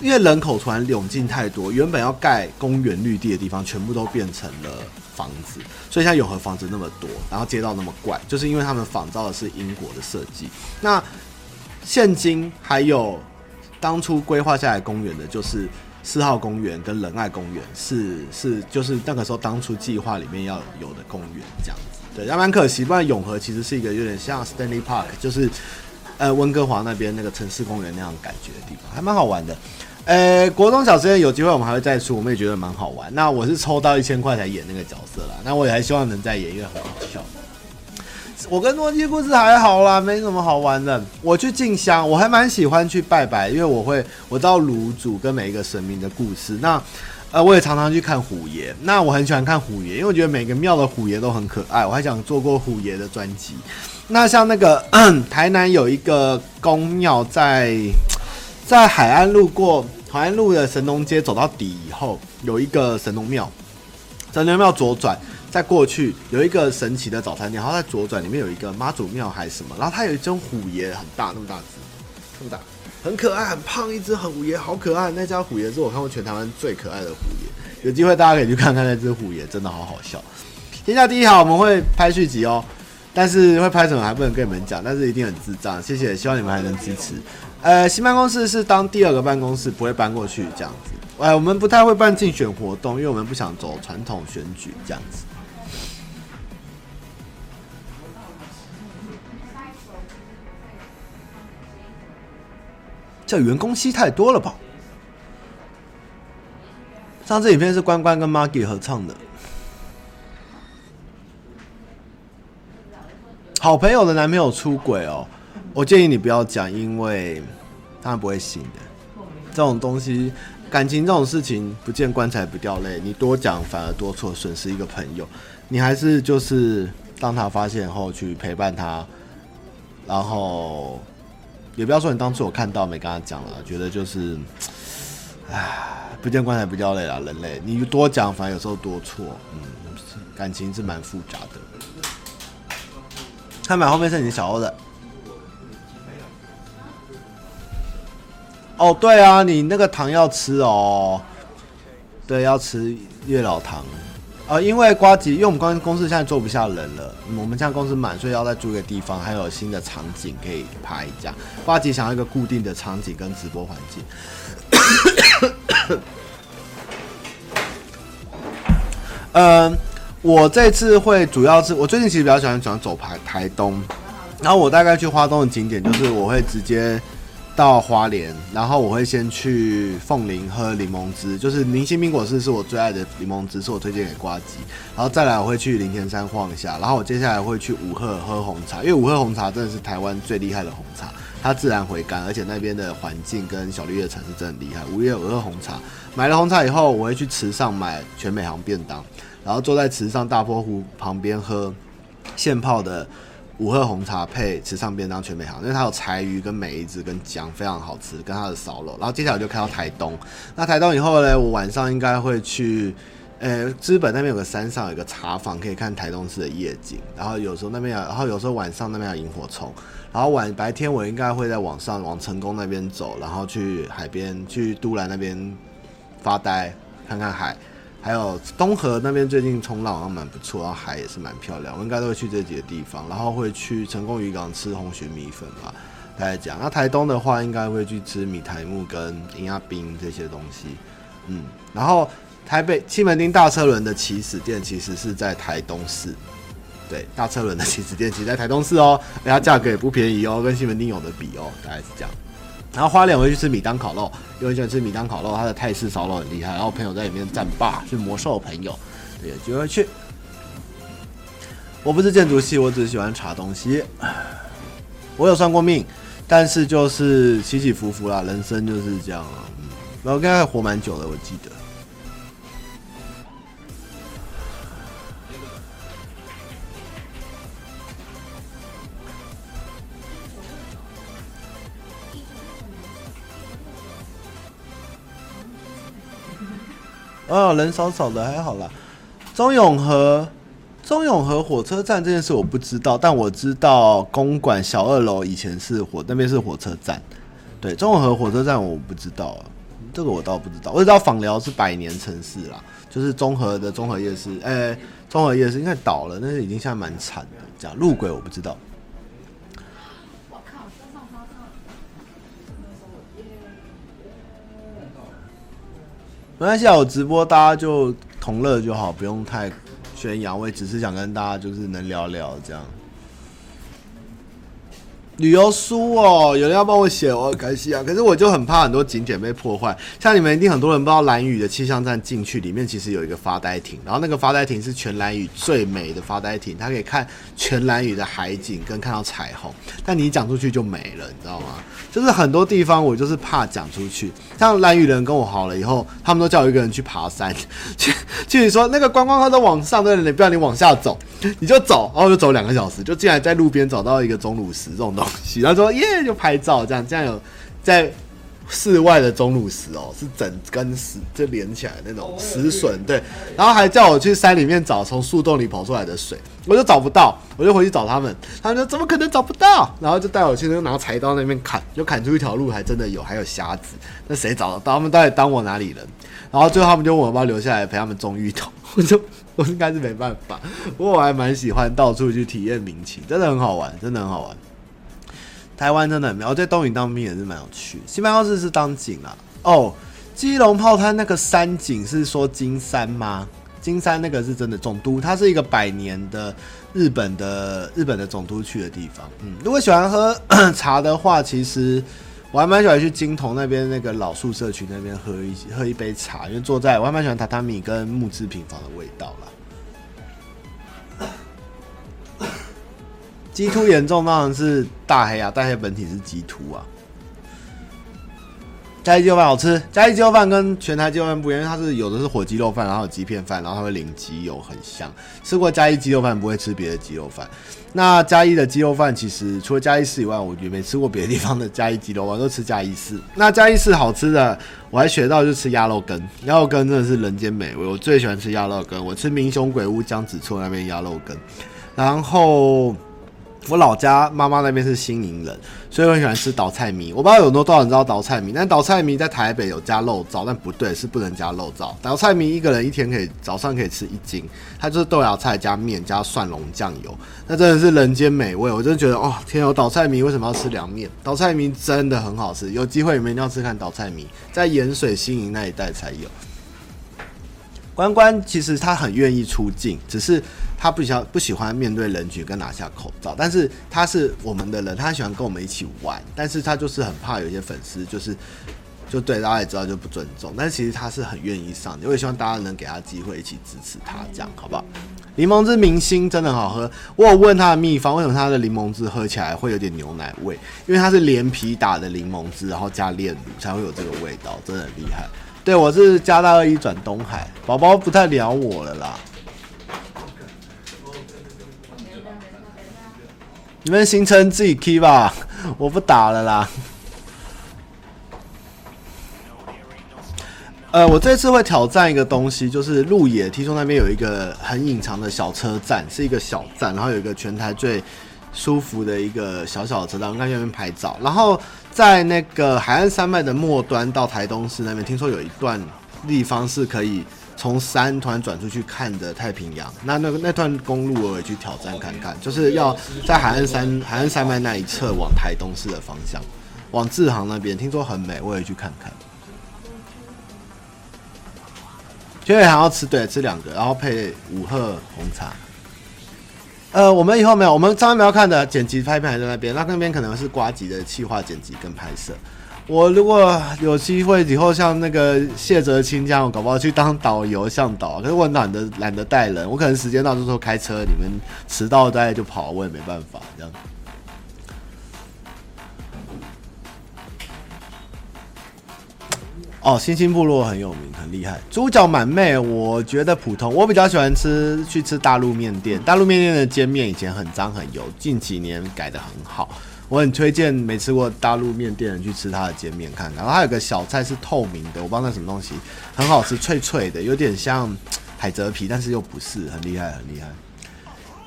因为人口突然涌进太多，原本要盖公园绿地的地方，全部都变成了房子。所以像永和房子那么多，然后街道那么怪，就是因为他们仿造的是英国的设计。那现今还有当初规划下来公园的，就是四号公园跟仁爱公园，是是就是那个时候当初计划里面要有的公园这样子。对，还蛮可惜，不然永和其实是一个有点像 Stanley Park，就是。呃，温哥华那边那个城市公园那样感觉的地方，还蛮好玩的。呃，国中小实验有机会我们还会再出，我们也觉得蛮好玩。那我是抽到一千块才演那个角色啦，那我也还希望能再演，因为很好笑。我跟诺基故事还好啦，没什么好玩的。我去进香，我还蛮喜欢去拜拜，因为我会我知道炉主跟每一个神明的故事。那呃，我也常常去看虎爷，那我很喜欢看虎爷，因为我觉得每个庙的虎爷都很可爱。我还想做过虎爷的专辑。那像那个台南有一个宫庙，在在海岸路过海岸路的神农街走到底以后，有一个神农庙，神农庙左转再过去有一个神奇的早餐店，然后在左转里面有一个妈祖庙还是什么，然后它有一尊虎爷，很大那么大只，这么大，很可爱，很胖一只很虎爷，好可爱。那家虎爷是我看过全台湾最可爱的虎爷，有机会大家可以去看看那只虎爷，真的好好笑。天下第一好，我们会拍续集哦。但是会拍什么还不能跟你们讲，但是一定很智障，谢谢，希望你们还能支持。呃，新办公室是当第二个办公室，不会搬过去这样子。哎，我们不太会办竞选活动，因为我们不想走传统选举这样子。这员工吸太多了吧？上次影片是关关跟 Maggie 合唱的。好朋友的男朋友出轨哦，我建议你不要讲，因为他不会信的。这种东西，感情这种事情，不见棺材不掉泪，你多讲反而多错，损失一个朋友。你还是就是当他发现后去陪伴他，然后也不要说你当初我看到没跟他讲了，觉得就是，唉，不见棺材不掉泪啦，人类，你多讲反而有时候多错，嗯，感情是蛮复杂的。看板后面是你小欧的。哦，对啊，你那个糖要吃哦。对，要吃月老糖。呃，因为瓜吉，因为我们公司现在坐不下人了，我们现在公司满，所以要再租一个地方，还有新的场景可以拍一下。瓜吉想要一个固定的场景跟直播环境。嗯。我这次会主要是我最近其实比较喜欢喜欢走台台东，然后我大概去花东的景点就是我会直接到花莲，然后我会先去凤林喝柠檬汁，就是明星冰果室是我最爱的柠檬汁，是我推荐给呱吉。然后再来我会去林田山晃一下，然后我接下来会去五鹤喝红茶，因为五鹤红茶真的是台湾最厉害的红茶，它自然回甘，而且那边的环境跟小绿叶城是真的厉害。五月五鹤红茶，买了红茶以后，我会去池上买全美行便当，然后坐在池上大坡湖旁边喝现泡的。五鹤红茶配池上便当全美好，因为它有柴鱼跟梅子跟姜，非常好吃，跟它的烧肉。然后接下来就开到台东，那台东以后呢，我晚上应该会去，呃，知本那边有个山上有个茶坊，可以看台东市的夜景。然后有时候那边有，然后有时候晚上那边有萤火虫。然后晚白天我应该会在往上往成功那边走，然后去海边去都兰那边发呆，看看海。还有东河那边最近冲浪好像蛮不错，然后海也是蛮漂亮，我应该都会去这几个地方，然后会去成功渔港吃红蟳米粉吧，大概讲。那台东的话，应该会去吃米苔目跟银鸭冰这些东西，嗯。然后台北西门町大车轮的起始店其实是在台东市，对，大车轮的起始店其实在台东市哦，而且价格也不便宜哦，跟西门町有的比哦，大概是这样。然后花莲我会去吃米当烤肉，因为喜欢吃米当烤肉，它的泰式烧肉很厉害。然后朋友在里面战霸，是魔兽朋友，对，就会去。我不是建筑系，我只喜欢查东西。我有算过命，但是就是起起伏伏啦，人生就是这样啊。然后应该活蛮久的，我记得。哦，人少少的还好啦。中永和，中永和火车站这件事我不知道，但我知道公馆小二楼以前是火，那边是火车站。对，中永和火车站我不知道，这个我倒不知道。我知道访寮是百年城市啦，就是中和的中和夜市，哎、欸，中和夜市应该倒了，那是已经现在蛮惨的。这样路轨我不知道。没关系啊，我直播大家就同乐就好，不用太宣扬。我也只是想跟大家就是能聊聊这样。旅游书哦，有人要帮我写，我很开心啊。可是我就很怕很多景点被破坏。像你们一定很多人不知道，蓝屿的气象站进去里面其实有一个发呆亭，然后那个发呆亭是全蓝屿最美的发呆亭，它可以看全蓝屿的海景跟看到彩虹。但你讲出去就没了，你知道吗？就是很多地方我就是怕讲出去。像蓝屿人跟我好了以后，他们都叫我一个人去爬山，去去说那个观光客都往上，对，你不要你往下走，你就走，然后就走两个小时，就竟然在路边找到一个钟乳石这种东西。然后说耶，就拍照这样，这样有在室外的钟乳石哦，是整根石就连起来那种石笋，对。然后还叫我去山里面找从树洞里跑出来的水，我就找不到，我就回去找他们，他们说怎么可能找不到？然后就带我去，就拿柴刀那边砍，就砍出一条路，还真的有，还有虾子。那谁找得到？他们到底当我哪里人？然后最后他们就问我要不要留下来陪他们种芋头，我就我应该是没办法。不过我还蛮喜欢到处去体验民情，真的很好玩，真的很好玩。台湾真的很妙，我在东引当兵也是蛮有趣。西班牙是是当警啊，哦，基隆炮滩那个山景是说金山吗？金山那个是真的总督，它是一个百年的日本的日本的总督去的地方。嗯，如果喜欢喝 茶的话，其实我还蛮喜欢去金童那边那个老树社区那边喝一喝一杯茶，因为坐在我还蛮喜欢榻榻米跟木质平房的味道啦。鸡突严重当然是大黑啊，大黑本体是鸡突啊。嘉义鸡肉饭好吃，嘉义鸡肉饭跟全台鸡肉饭不一样，因为它是有的是火鸡肉饭，然后有鸡片饭，然后它会淋鸡油，很香。吃过嘉义鸡肉饭，不会吃别的鸡肉饭。那嘉义的鸡肉饭其实除了嘉义市以外，我也没吃过别的地方的嘉义鸡肉饭，都吃嘉义市。那嘉义市好吃的，我还学到就吃鸭肉羹，鸭肉羹真的是人间美味，我最喜欢吃鸭肉羹。我吃明雄鬼屋江子厝那边鸭肉羹，然后。我老家妈妈那边是新营人，所以我很喜欢吃倒菜米。我不知道有多少人知道倒菜米，但倒菜米在台北有加肉燥，但不对，是不能加肉燥。倒菜米一个人一天可以早上可以吃一斤，它就是豆芽菜加面加蒜蓉酱油，那真的是人间美味。我真的觉得哦，天有倒菜米为什么要吃凉面？倒菜米真的很好吃，有机会你们一定要吃看倒菜米，在盐水新营那一带才有。关关其实他很愿意出镜，只是他不喜不喜欢面对人群跟拿下口罩。但是他是我们的人，他喜欢跟我们一起玩，但是他就是很怕有些粉丝就是就对大家也知道就不尊重。但是其实他是很愿意上的，我也希望大家能给他机会，一起支持他，这样好不好？柠檬汁明星真的很好喝，我有问他的秘方，为什么他的柠檬汁喝起来会有点牛奶味？因为它是连皮打的柠檬汁，然后加炼乳才会有这个味道，真的很厉害。对，我是加大二一转东海，宝宝不太聊我了啦。你们行程自己 key 吧，我不打了啦。呃，我这次会挑战一个东西，就是鹿野，听说那边有一个很隐藏的小车站，是一个小站，然后有一个全台最舒服的一个小小的车站，我们在那边拍照，然后。在那个海岸山脉的末端到台东市那边，听说有一段地方是可以从山突然转出去看的太平洋。那那个那段公路我也去挑战看看，就是要在海岸山海岸山脉那一侧往台东市的方向，往志航那边，听说很美，我也去看看。今天还要吃，对，吃两个，然后配五鹤红茶。呃，我们以后没有，我们上面没有看的剪辑拍片还在那边，那那边可能是瓜吉的企划剪辑跟拍摄。我如果有机会以后像那个谢哲青这样，我搞不好去当导游向导，可是我懒得懒得带人，我可能时间到就说开车，你们迟到大家就跑，我也没办法这样。哦，星星部落很有名，很厉害。猪脚满妹，我觉得普通。我比较喜欢吃去吃大陆面店，大陆面店的煎面以前很脏很油，近几年改得很好。我很推荐没吃过大陆面店的人去吃它的煎面看看。然后它有个小菜是透明的，我不知道那什么东西，很好吃，脆脆的，有点像海蜇皮，但是又不是，很厉害，很厉害。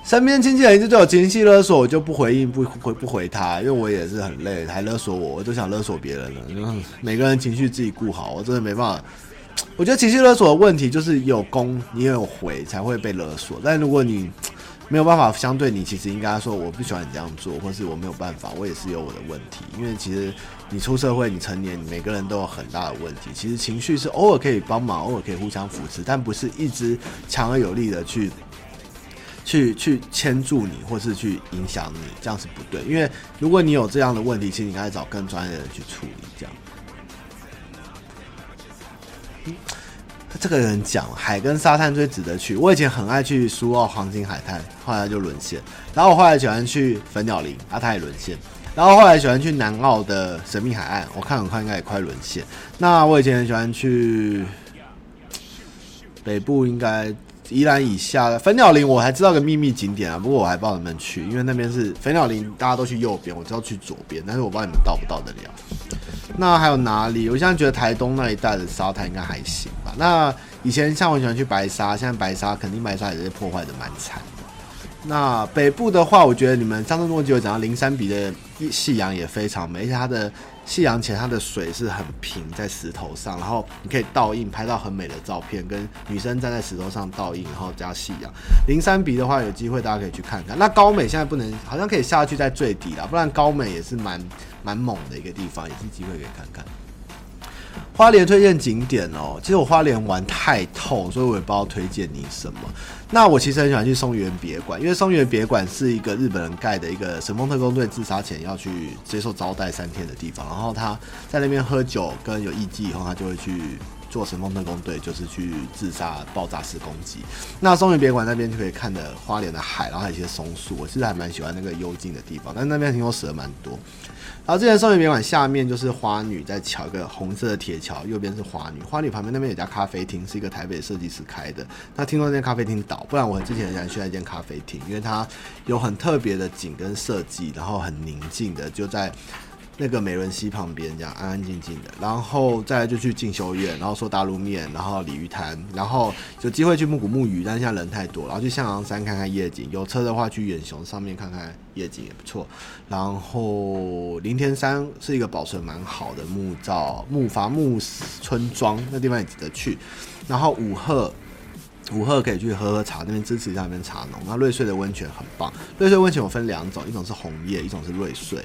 身边亲戚人一直对我情绪勒索，我就不回应，不回不回他，因为我也是很累，还勒索我，我就想勒索别人了。每个人情绪自己顾好，我真的没办法。我觉得情绪勒索的问题就是有攻你也有回才会被勒索，但如果你没有办法相对，你其实应该说我不喜欢你这样做，或是我没有办法，我也是有我的问题。因为其实你出社会，你成年，每个人都有很大的问题。其实情绪是偶尔可以帮忙，偶尔可以互相扶持，但不是一直强而有力的去。去去牵住你，或是去影响你，这样是不对。因为如果你有这样的问题，其实你应该找更专业的人去处理。这样，嗯，这个人讲海跟沙滩最值得去。我以前很爱去苏澳黄金海滩，后来就沦陷。然后我后来喜欢去粉鸟林，啊，它也沦陷。然后后来喜欢去南澳的神秘海岸，我看很快应该也快沦陷。那我以前很喜欢去北部，应该。宜兰以下的粉鸟林，我还知道个秘密景点啊，不过我还不知道能不能去，因为那边是粉鸟林，大家都去右边，我知道去左边，但是我不知道你们到不到得了。那还有哪里？我现在觉得台东那一带的沙滩应该还行吧。那以前像我喜欢去白沙，现在白沙肯定白沙也是破坏的蛮惨的。那北部的话，我觉得你们上次诺基有讲到林山鼻的夕阳也非常美，而且它的。夕阳前，它的水是很平，在石头上，然后你可以倒映拍到很美的照片，跟女生站在石头上倒映，然后加夕阳。林山鼻的话，有机会大家可以去看看。那高美现在不能，好像可以下去在最底了，不然高美也是蛮蛮猛的一个地方，也是机会可以看看。花莲推荐景点哦，其实我花莲玩太透，所以我也不知道推荐你什么。那我其实很喜欢去松原别馆，因为松原别馆是一个日本人盖的一个神风特攻队自杀前要去接受招待三天的地方，然后他在那边喝酒跟有艺伎以后，他就会去做神风特攻队，就是去自杀爆炸式攻击。那松原别馆那边就可以看的花莲的海，然后还有一些松树，我其实还蛮喜欢那个幽静的地方，但那边听说死了蛮多。然后这前松原别馆下面就是花女在桥，一个红色的铁桥，右边是花女。花女旁边那边有家咖啡厅，是一个台北设计师开的。那听说那间咖啡厅倒，不然我之前很想去那间咖啡厅，因为它有很特别的景跟设计，然后很宁静的就在。那个美伦溪旁边，这样安安静静的，然后再来就去进修院，然后说大陆面，然后鲤鱼潭，然后有机会去木古木鱼，但是现在人太多，然后去象洋山看看夜景，有车的话去远雄上面看看夜景也不错，然后林田山是一个保存蛮好的木造木筏木村庄，那地方也值得去，然后五鹤。午后可以去喝喝茶，那边支持一下那边茶农。那瑞穗的温泉很棒，瑞穗温泉我分两种，一种是红叶，一种是瑞穗。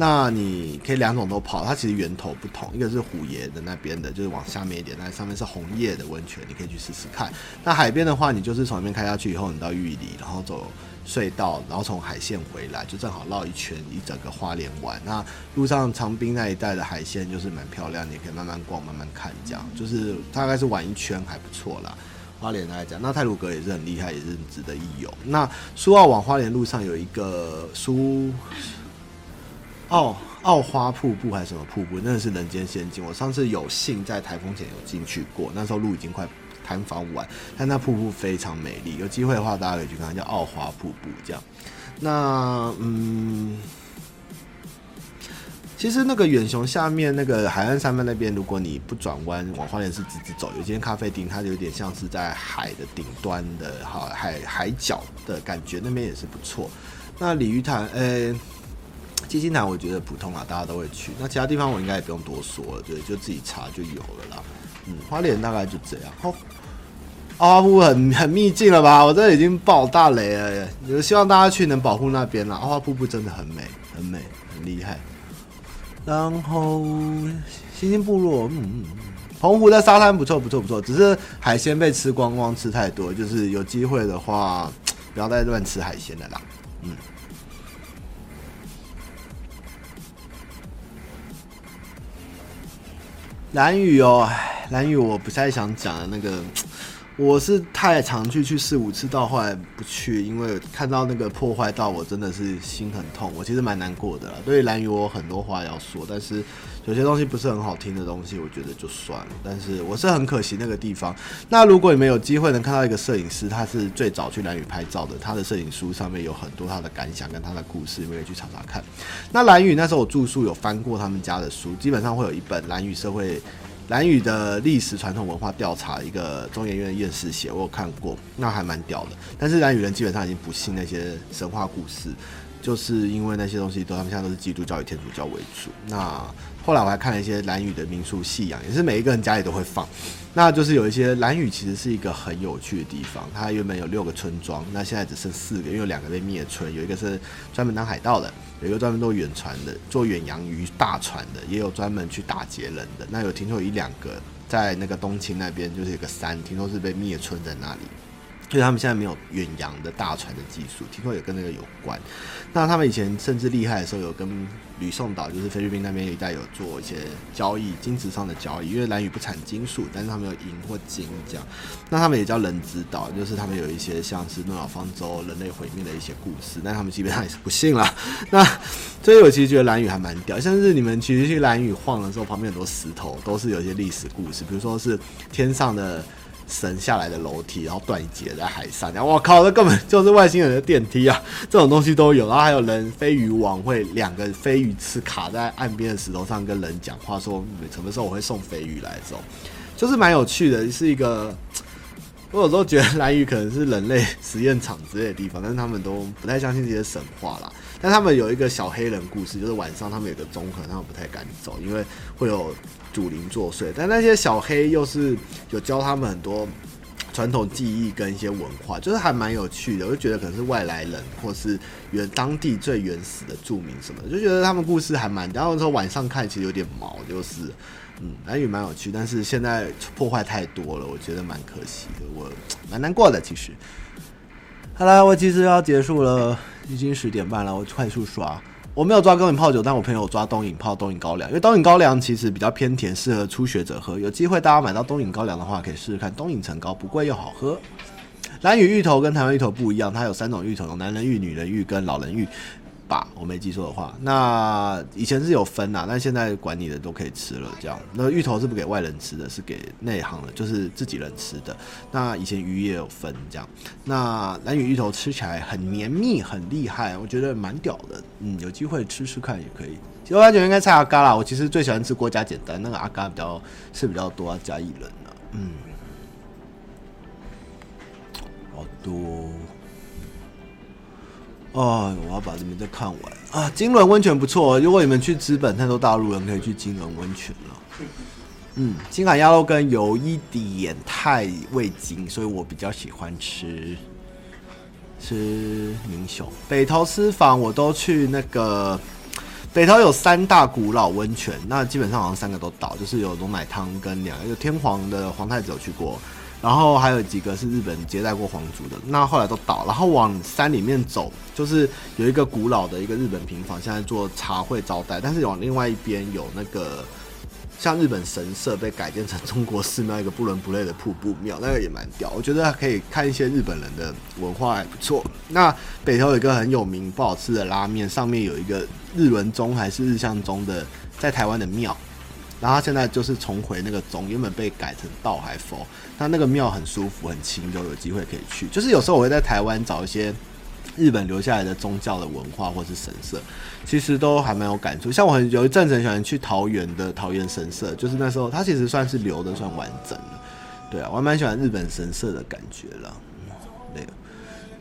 那你可以两种都泡，它其实源头不同，一个是虎爷的那边的，就是往下面一点，那上面是红叶的温泉，你可以去试试看。那海边的话，你就是从那边开下去以后，你到玉里，然后走隧道，然后从海线回来，就正好绕一圈，一整个花莲玩。那路上长滨那一带的海鲜就是蛮漂亮，你可以慢慢逛，慢慢看，这样就是大概是玩一圈还不错啦。花莲来讲，那太鲁阁也是很厉害，也是很值得一游。那苏澳往花莲路上有一个苏。澳澳花瀑布还是什么瀑布？真的是人间仙境。我上次有幸在台风前有进去过，那时候路已经快探访完，但那瀑布非常美丽。有机会的话，大家可以去看，叫澳花瀑布这样。那嗯，其实那个远雄下面那个海岸三分那边，如果你不转弯往花莲市直直走，有间咖啡厅，它有点像是在海的顶端的哈海海角的感觉，那边也是不错。那鲤鱼潭，呃、七星潭我觉得普通啊，大家都会去。那其他地方我应该也不用多说了，对，就自己查就有了啦。嗯，花莲大概就这样。哦，阿花瀑布很很秘境了吧？我这已经爆大雷了，就希望大家去能保护那边啦。阿花瀑布真的很美，很美，很厉害。然后星星部落，嗯嗯，澎湖的沙滩不错，不错，不错，只是海鲜被吃光光，吃太多，就是有机会的话，不要再乱吃海鲜了啦。嗯。蓝雨哦，蓝雨我不太想讲的那个，我是太常去去四五次，到后来不去，因为看到那个破坏到我真的是心很痛，我其实蛮难过的啦。对蓝雨我有很多话要说，但是。有些东西不是很好听的东西，我觉得就算了。但是我是很可惜那个地方。那如果你们有机会能看到一个摄影师，他是最早去蓝屿拍照的，他的摄影书上面有很多他的感想跟他的故事，你们可以去查查看。那蓝屿那时候我住宿有翻过他们家的书，基本上会有一本蓝屿社会、蓝屿的历史传统文化调查，一个中研院的院士写，我有看过，那还蛮屌的。但是蓝屿人基本上已经不信那些神话故事，就是因为那些东西都他们现在都是基督教与天主教为主。那后来我还看了一些蓝屿的民俗信仰，也是每一个人家里都会放。那就是有一些蓝屿其实是一个很有趣的地方，它原本有六个村庄，那现在只剩四个，因为有两个被灭村，有一个是专门当海盗的，有一个专门做远船的，做远洋渔大船的，也有专门去打劫人的。那有听说有一两个在那个东青那边，就是一个山，听说是被灭村在那里。所以他们现在没有远洋的大船的技术，听说也跟那个有关。那他们以前甚至厉害的时候，有跟吕宋岛，就是菲律宾那边一带有做一些交易，金子上的交易。因为蓝屿不产金属，但是他们有银或金这样。那他们也叫人之岛，就是他们有一些像是诺亚方舟、人类毁灭的一些故事，但他们基本上也是不信啦。那所以我其实觉得蓝屿还蛮屌，像是你们其实去蓝屿晃的时候，旁边很多石头都是有一些历史故事，比如说是天上的。神下来的楼梯，然后断一截在海上，然后我靠，这根本就是外星人的电梯啊！这种东西都有，然后还有人飞鱼王会两个飞鱼吃卡在岸边的石头上跟人讲话，说什么时候我会送飞鱼来这种，就是蛮有趣的，是一个。我有时候觉得蓝鱼可能是人类实验场之类的地方，但是他们都不太相信这些神话啦。但他们有一个小黑人故事，就是晚上他们有个综合，他们不太敢走，因为会有祖灵作祟。但那些小黑又是有教他们很多传统技艺跟一些文化，就是还蛮有趣的。我就觉得可能是外来人，或是原当地最原始的住民什么，就觉得他们故事还蛮。然后说晚上看其实有点毛，就是。嗯，蓝雨蛮有趣，但是现在破坏太多了，我觉得蛮可惜的，我蛮难过的。其实，好了，我其实要结束了，已经十点半了，我快速刷。我没有抓高饮泡酒，但我朋友抓东引泡东引高粱，因为东引高粱其实比较偏甜，适合初学者喝。有机会大家买到东引高粱的话，可以试试看。东引陈高不贵又好喝。蓝雨芋头跟台湾芋头不一样，它有三种芋头，有男人芋、女人芋跟老人芋。吧，我没记错的话，那以前是有分呐，但现在管你的都可以吃了。这样，那芋头是不给外人吃的，是给内行的，就是自己人吃的。那以前鱼也有分这样。那蓝屿芋头吃起来很绵密，很厉害，我觉得蛮屌的。嗯，有机会吃吃看也可以。其实我感觉应该菜阿嘎啦，我其实最喜欢吃郭家简单，那个阿嘎比较是比较多加薏仁的。嗯，好多。哦，我要把这边再看完啊！金仑温泉不错，如果你们去资本太多大陆人，可以去金仑温泉了。嗯，金华鸭肉羹有一点太味精，所以我比较喜欢吃吃民雄。北投私房我都去那个北投有三大古老温泉，那基本上好像三个都倒，就是有龙奶汤跟两个，有天皇的皇太子有去过，然后还有几个是日本接待过皇族的，那后来都倒。然后往山里面走，就是有一个古老的一个日本平房，现在做茶会招待，但是往另外一边有那个。像日本神社被改建成中国寺庙，一个不伦不类的瀑布庙，那个也蛮屌。我觉得可以看一些日本人的文化还不错。那北投有一个很有名不好吃的拉面，上面有一个日轮钟还是日向钟的，在台湾的庙，然后他现在就是重回那个钟，原本被改成道还佛。那那个庙很舒服，很清幽，有机会可以去。就是有时候我会在台湾找一些。日本留下来的宗教的文化或是神社，其实都还蛮有感触。像我很有一阵子很喜欢去桃园的桃园神社，就是那时候它其实算是留的算完整的。对啊，我还蛮喜欢日本神社的感觉了。对，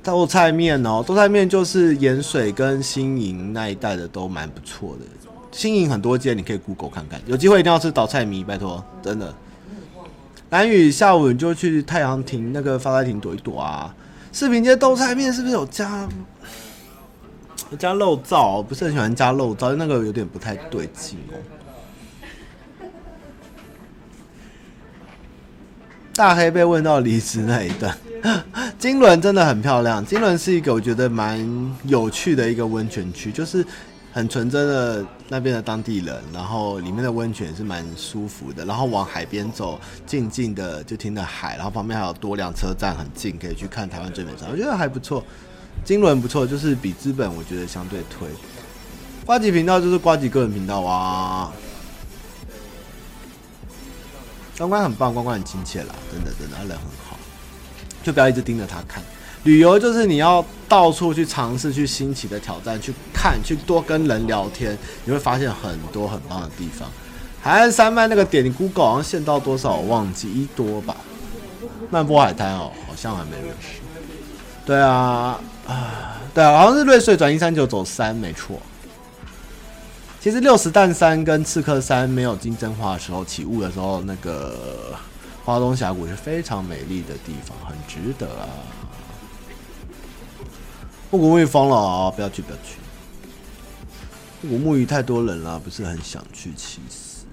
豆菜面哦，豆菜面就是盐水跟新营那一带的都蛮不错的。新营很多间，你可以 Google 看看。有机会一定要吃倒菜米，拜托，真的。兰屿下午你就去太阳亭那个发呆亭躲一躲啊。四平街豆菜面是不是有加加肉燥？不是很喜欢加肉燥，那个有点不太对劲哦。大黑被问到离职那一段，金轮真的很漂亮。金轮是一个我觉得蛮有趣的一个温泉区，就是。很纯真的那边的当地人，然后里面的温泉是蛮舒服的，然后往海边走，静静的就听着海，然后旁边还有多辆车站很近，可以去看台湾最美山，我觉得还不错。金轮不错，就是比资本我觉得相对推。瓜吉频道就是瓜吉个人频道啊。关关很棒，关关很亲切啦，真的真的，他人很好，就不要一直盯着他看。旅游就是你要到处去尝试，去新奇的挑战，去看，去多跟人聊天，你会发现很多很棒的地方。海岸山脉那个点，你 Google 好像限到多少我忘记一多吧。漫波海滩哦，好像还没认识。对啊，啊，对啊，好像是瑞穗转一三九走山，没错。其实六十弹山跟刺客山没有金针花的时候起雾的时候，那个花东峡谷是非常美丽的地方，很值得啊。不古沐浴疯了啊！不要去，不要去。不古沐浴太多人了，不是很想去。其实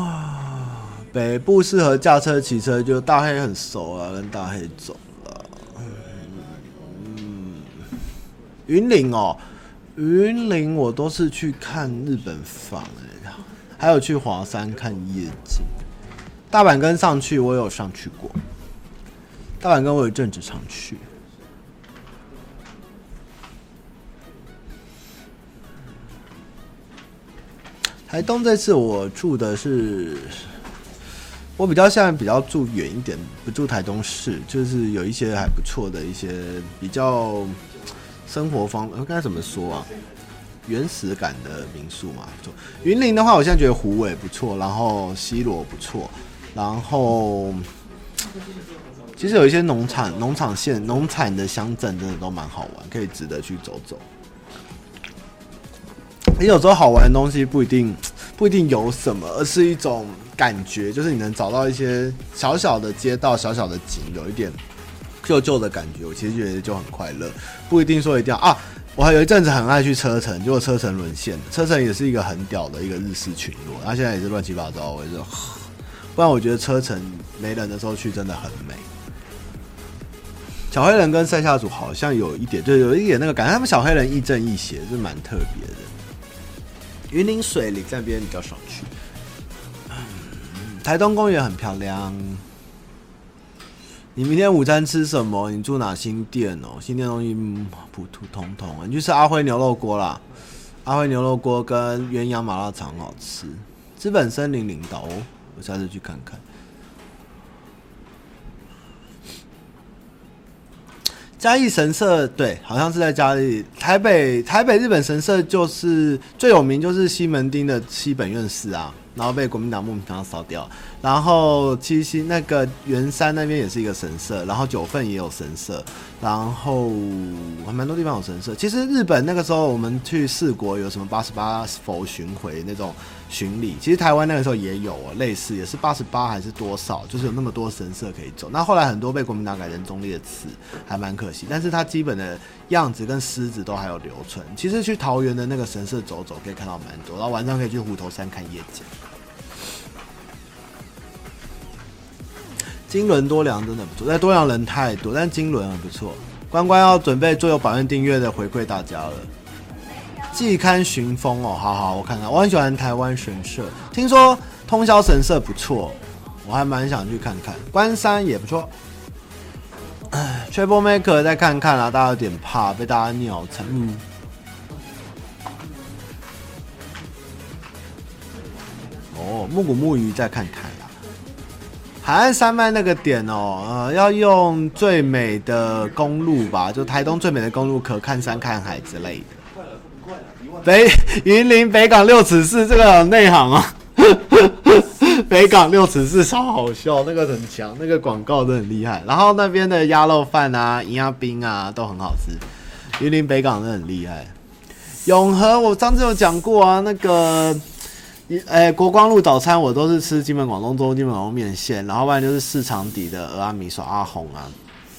啊，北部适合驾车、骑车，就大黑很熟啊，跟大黑走了。嗯，云林哦，云林我都是去看日本房哎，还有去华山看夜景。大阪跟上去，我有上去过。大阪跟我有一阵子常去。台东这次我住的是，我比较现在比较住远一点，不住台东市，就是有一些还不错的一些比较生活方，呃该、怎么说啊？原始感的民宿嘛。云林的话，我现在觉得湖尾不错，然后西螺不错，然后其实有一些农场农场县农产的乡镇，真的都蛮好玩，可以值得去走走。你有时候好玩的东西不一定不一定有什么，而是一种感觉，就是你能找到一些小小的街道、小小的景，有一点旧旧的感觉，我其实觉得就很快乐。不一定说一定要啊，我还有一阵子很爱去车城，结果车城沦陷，车城也是一个很屌的一个日式群落，它现在也是乱七八糟，我就 不然我觉得车城没人的时候去真的很美。小黑人跟赛夏组好像有一点，就有一点那个感觉，他们小黑人亦正亦邪，是蛮特别的。云林水里这边比较少去，台东公园很漂亮。你明天午餐吃什么？你住哪新店哦？新店东西普普通通。你去吃阿辉牛肉锅啦，阿辉牛肉锅跟鸳鸯麻辣肠好吃。资本森林领导，我下次去看看。嘉义神社对，好像是在嘉义。台北台北日本神社就是最有名，就是西门町的西本院寺啊，然后被国民党莫名其妙烧掉。然后七星那个圆山那边也是一个神社，然后九份也有神社，然后还蛮多地方有神社。其实日本那个时候我们去四国有什么八十八佛巡回那种巡礼，其实台湾那个时候也有哦，类似也是八十八还是多少，就是有那么多神社可以走。那后来很多被国民党改成忠烈祠，还蛮可惜。但是它基本的样子跟狮子都还有留存。其实去桃园的那个神社走走，可以看到蛮多，然后晚上可以去虎头山看夜景。金轮多良真的不错，但多良人太多，但金轮很不错。关关要准备桌游宝院订阅的回馈大家了。季刊寻风哦，好好，我看看，我很喜欢台湾神社，听说通宵神社不错，我还蛮想去看看。关山也不错。Trouble Maker 再看看啦，大家有点怕被大家尿成。嗯。哦，木古木鱼再看看啦。海岸山脉那个点哦，呃，要用最美的公路吧，就台东最美的公路，可看山看海之类的。北云林北港六尺四，这个有内行啊！北港六尺四超好笑，那个很强，那个广告都很厉害。然后那边的鸭肉饭啊、银鸭冰啊都很好吃。云林北港的很厉害。永和我上次有讲过啊，那个。诶、欸，国光路早餐我都是吃金门广东粥、金门广东面线，然后不然就是市场底的鹅阿米耍阿红啊，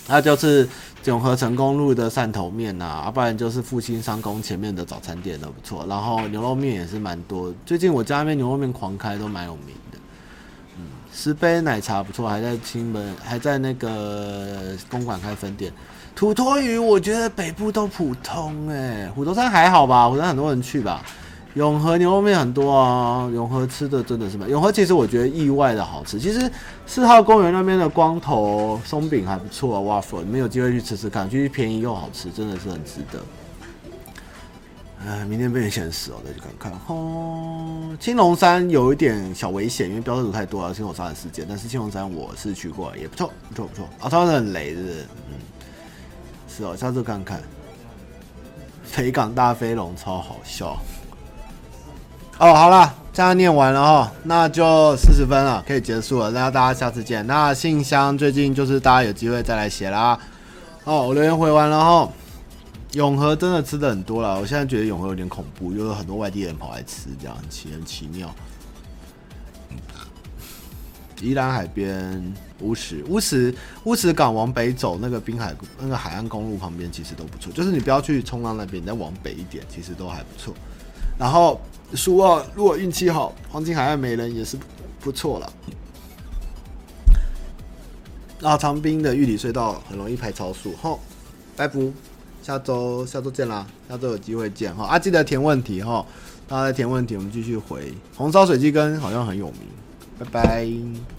那就是永和成功路的汕头面啊，要不然就是复兴商工前面的早餐店都不错，然后牛肉面也是蛮多，最近我家那边牛肉面狂开，都蛮有名。十杯奶茶不错，还在清门，还在那个公馆开分店。土托鱼我觉得北部都普通诶、虎头山还好吧，虎头山很多人去吧。永和牛肉面很多啊，永和吃的真的是蛮。永和其实我觉得意外的好吃。其实四号公园那边的光头松饼还不错啊，waffle，你们有机会去吃吃看，就是便宜又好吃，真的是很值得。哎，明天被人嫌死哦，再去看看。哦，青龙山有一点小危险，因为标识组太多了，青龙杀人事件。但是青龙山我是去过，也不错，不错，不错。啊，他们很雷的，嗯，是哦，下次看看。北港大飞龙超好笑。哦，好了，这样念完了哈，那就四十分了，可以结束了。那大家下次见。那信箱最近就是大家有机会再来写啦。哦，我留言回完了哈。永和真的吃的很多了，我现在觉得永和有点恐怖，又有很多外地人跑来吃，这样很奇很奇妙。宜兰海边乌石乌石乌石港往北走，那个滨海那个海岸公路旁边其实都不错，就是你不要去冲浪那边，你再往北一点，其实都还不错。然后。苏澳如果运气好，黄金海岸没人也是不错了。然后长滨的玉里隧道很容易排超速。吼，拜拜，下周下周见啦，下周有机会见哈。啊，记得填问题哈，大家填问题，我们继续回。红烧水鸡跟好像很有名，拜拜。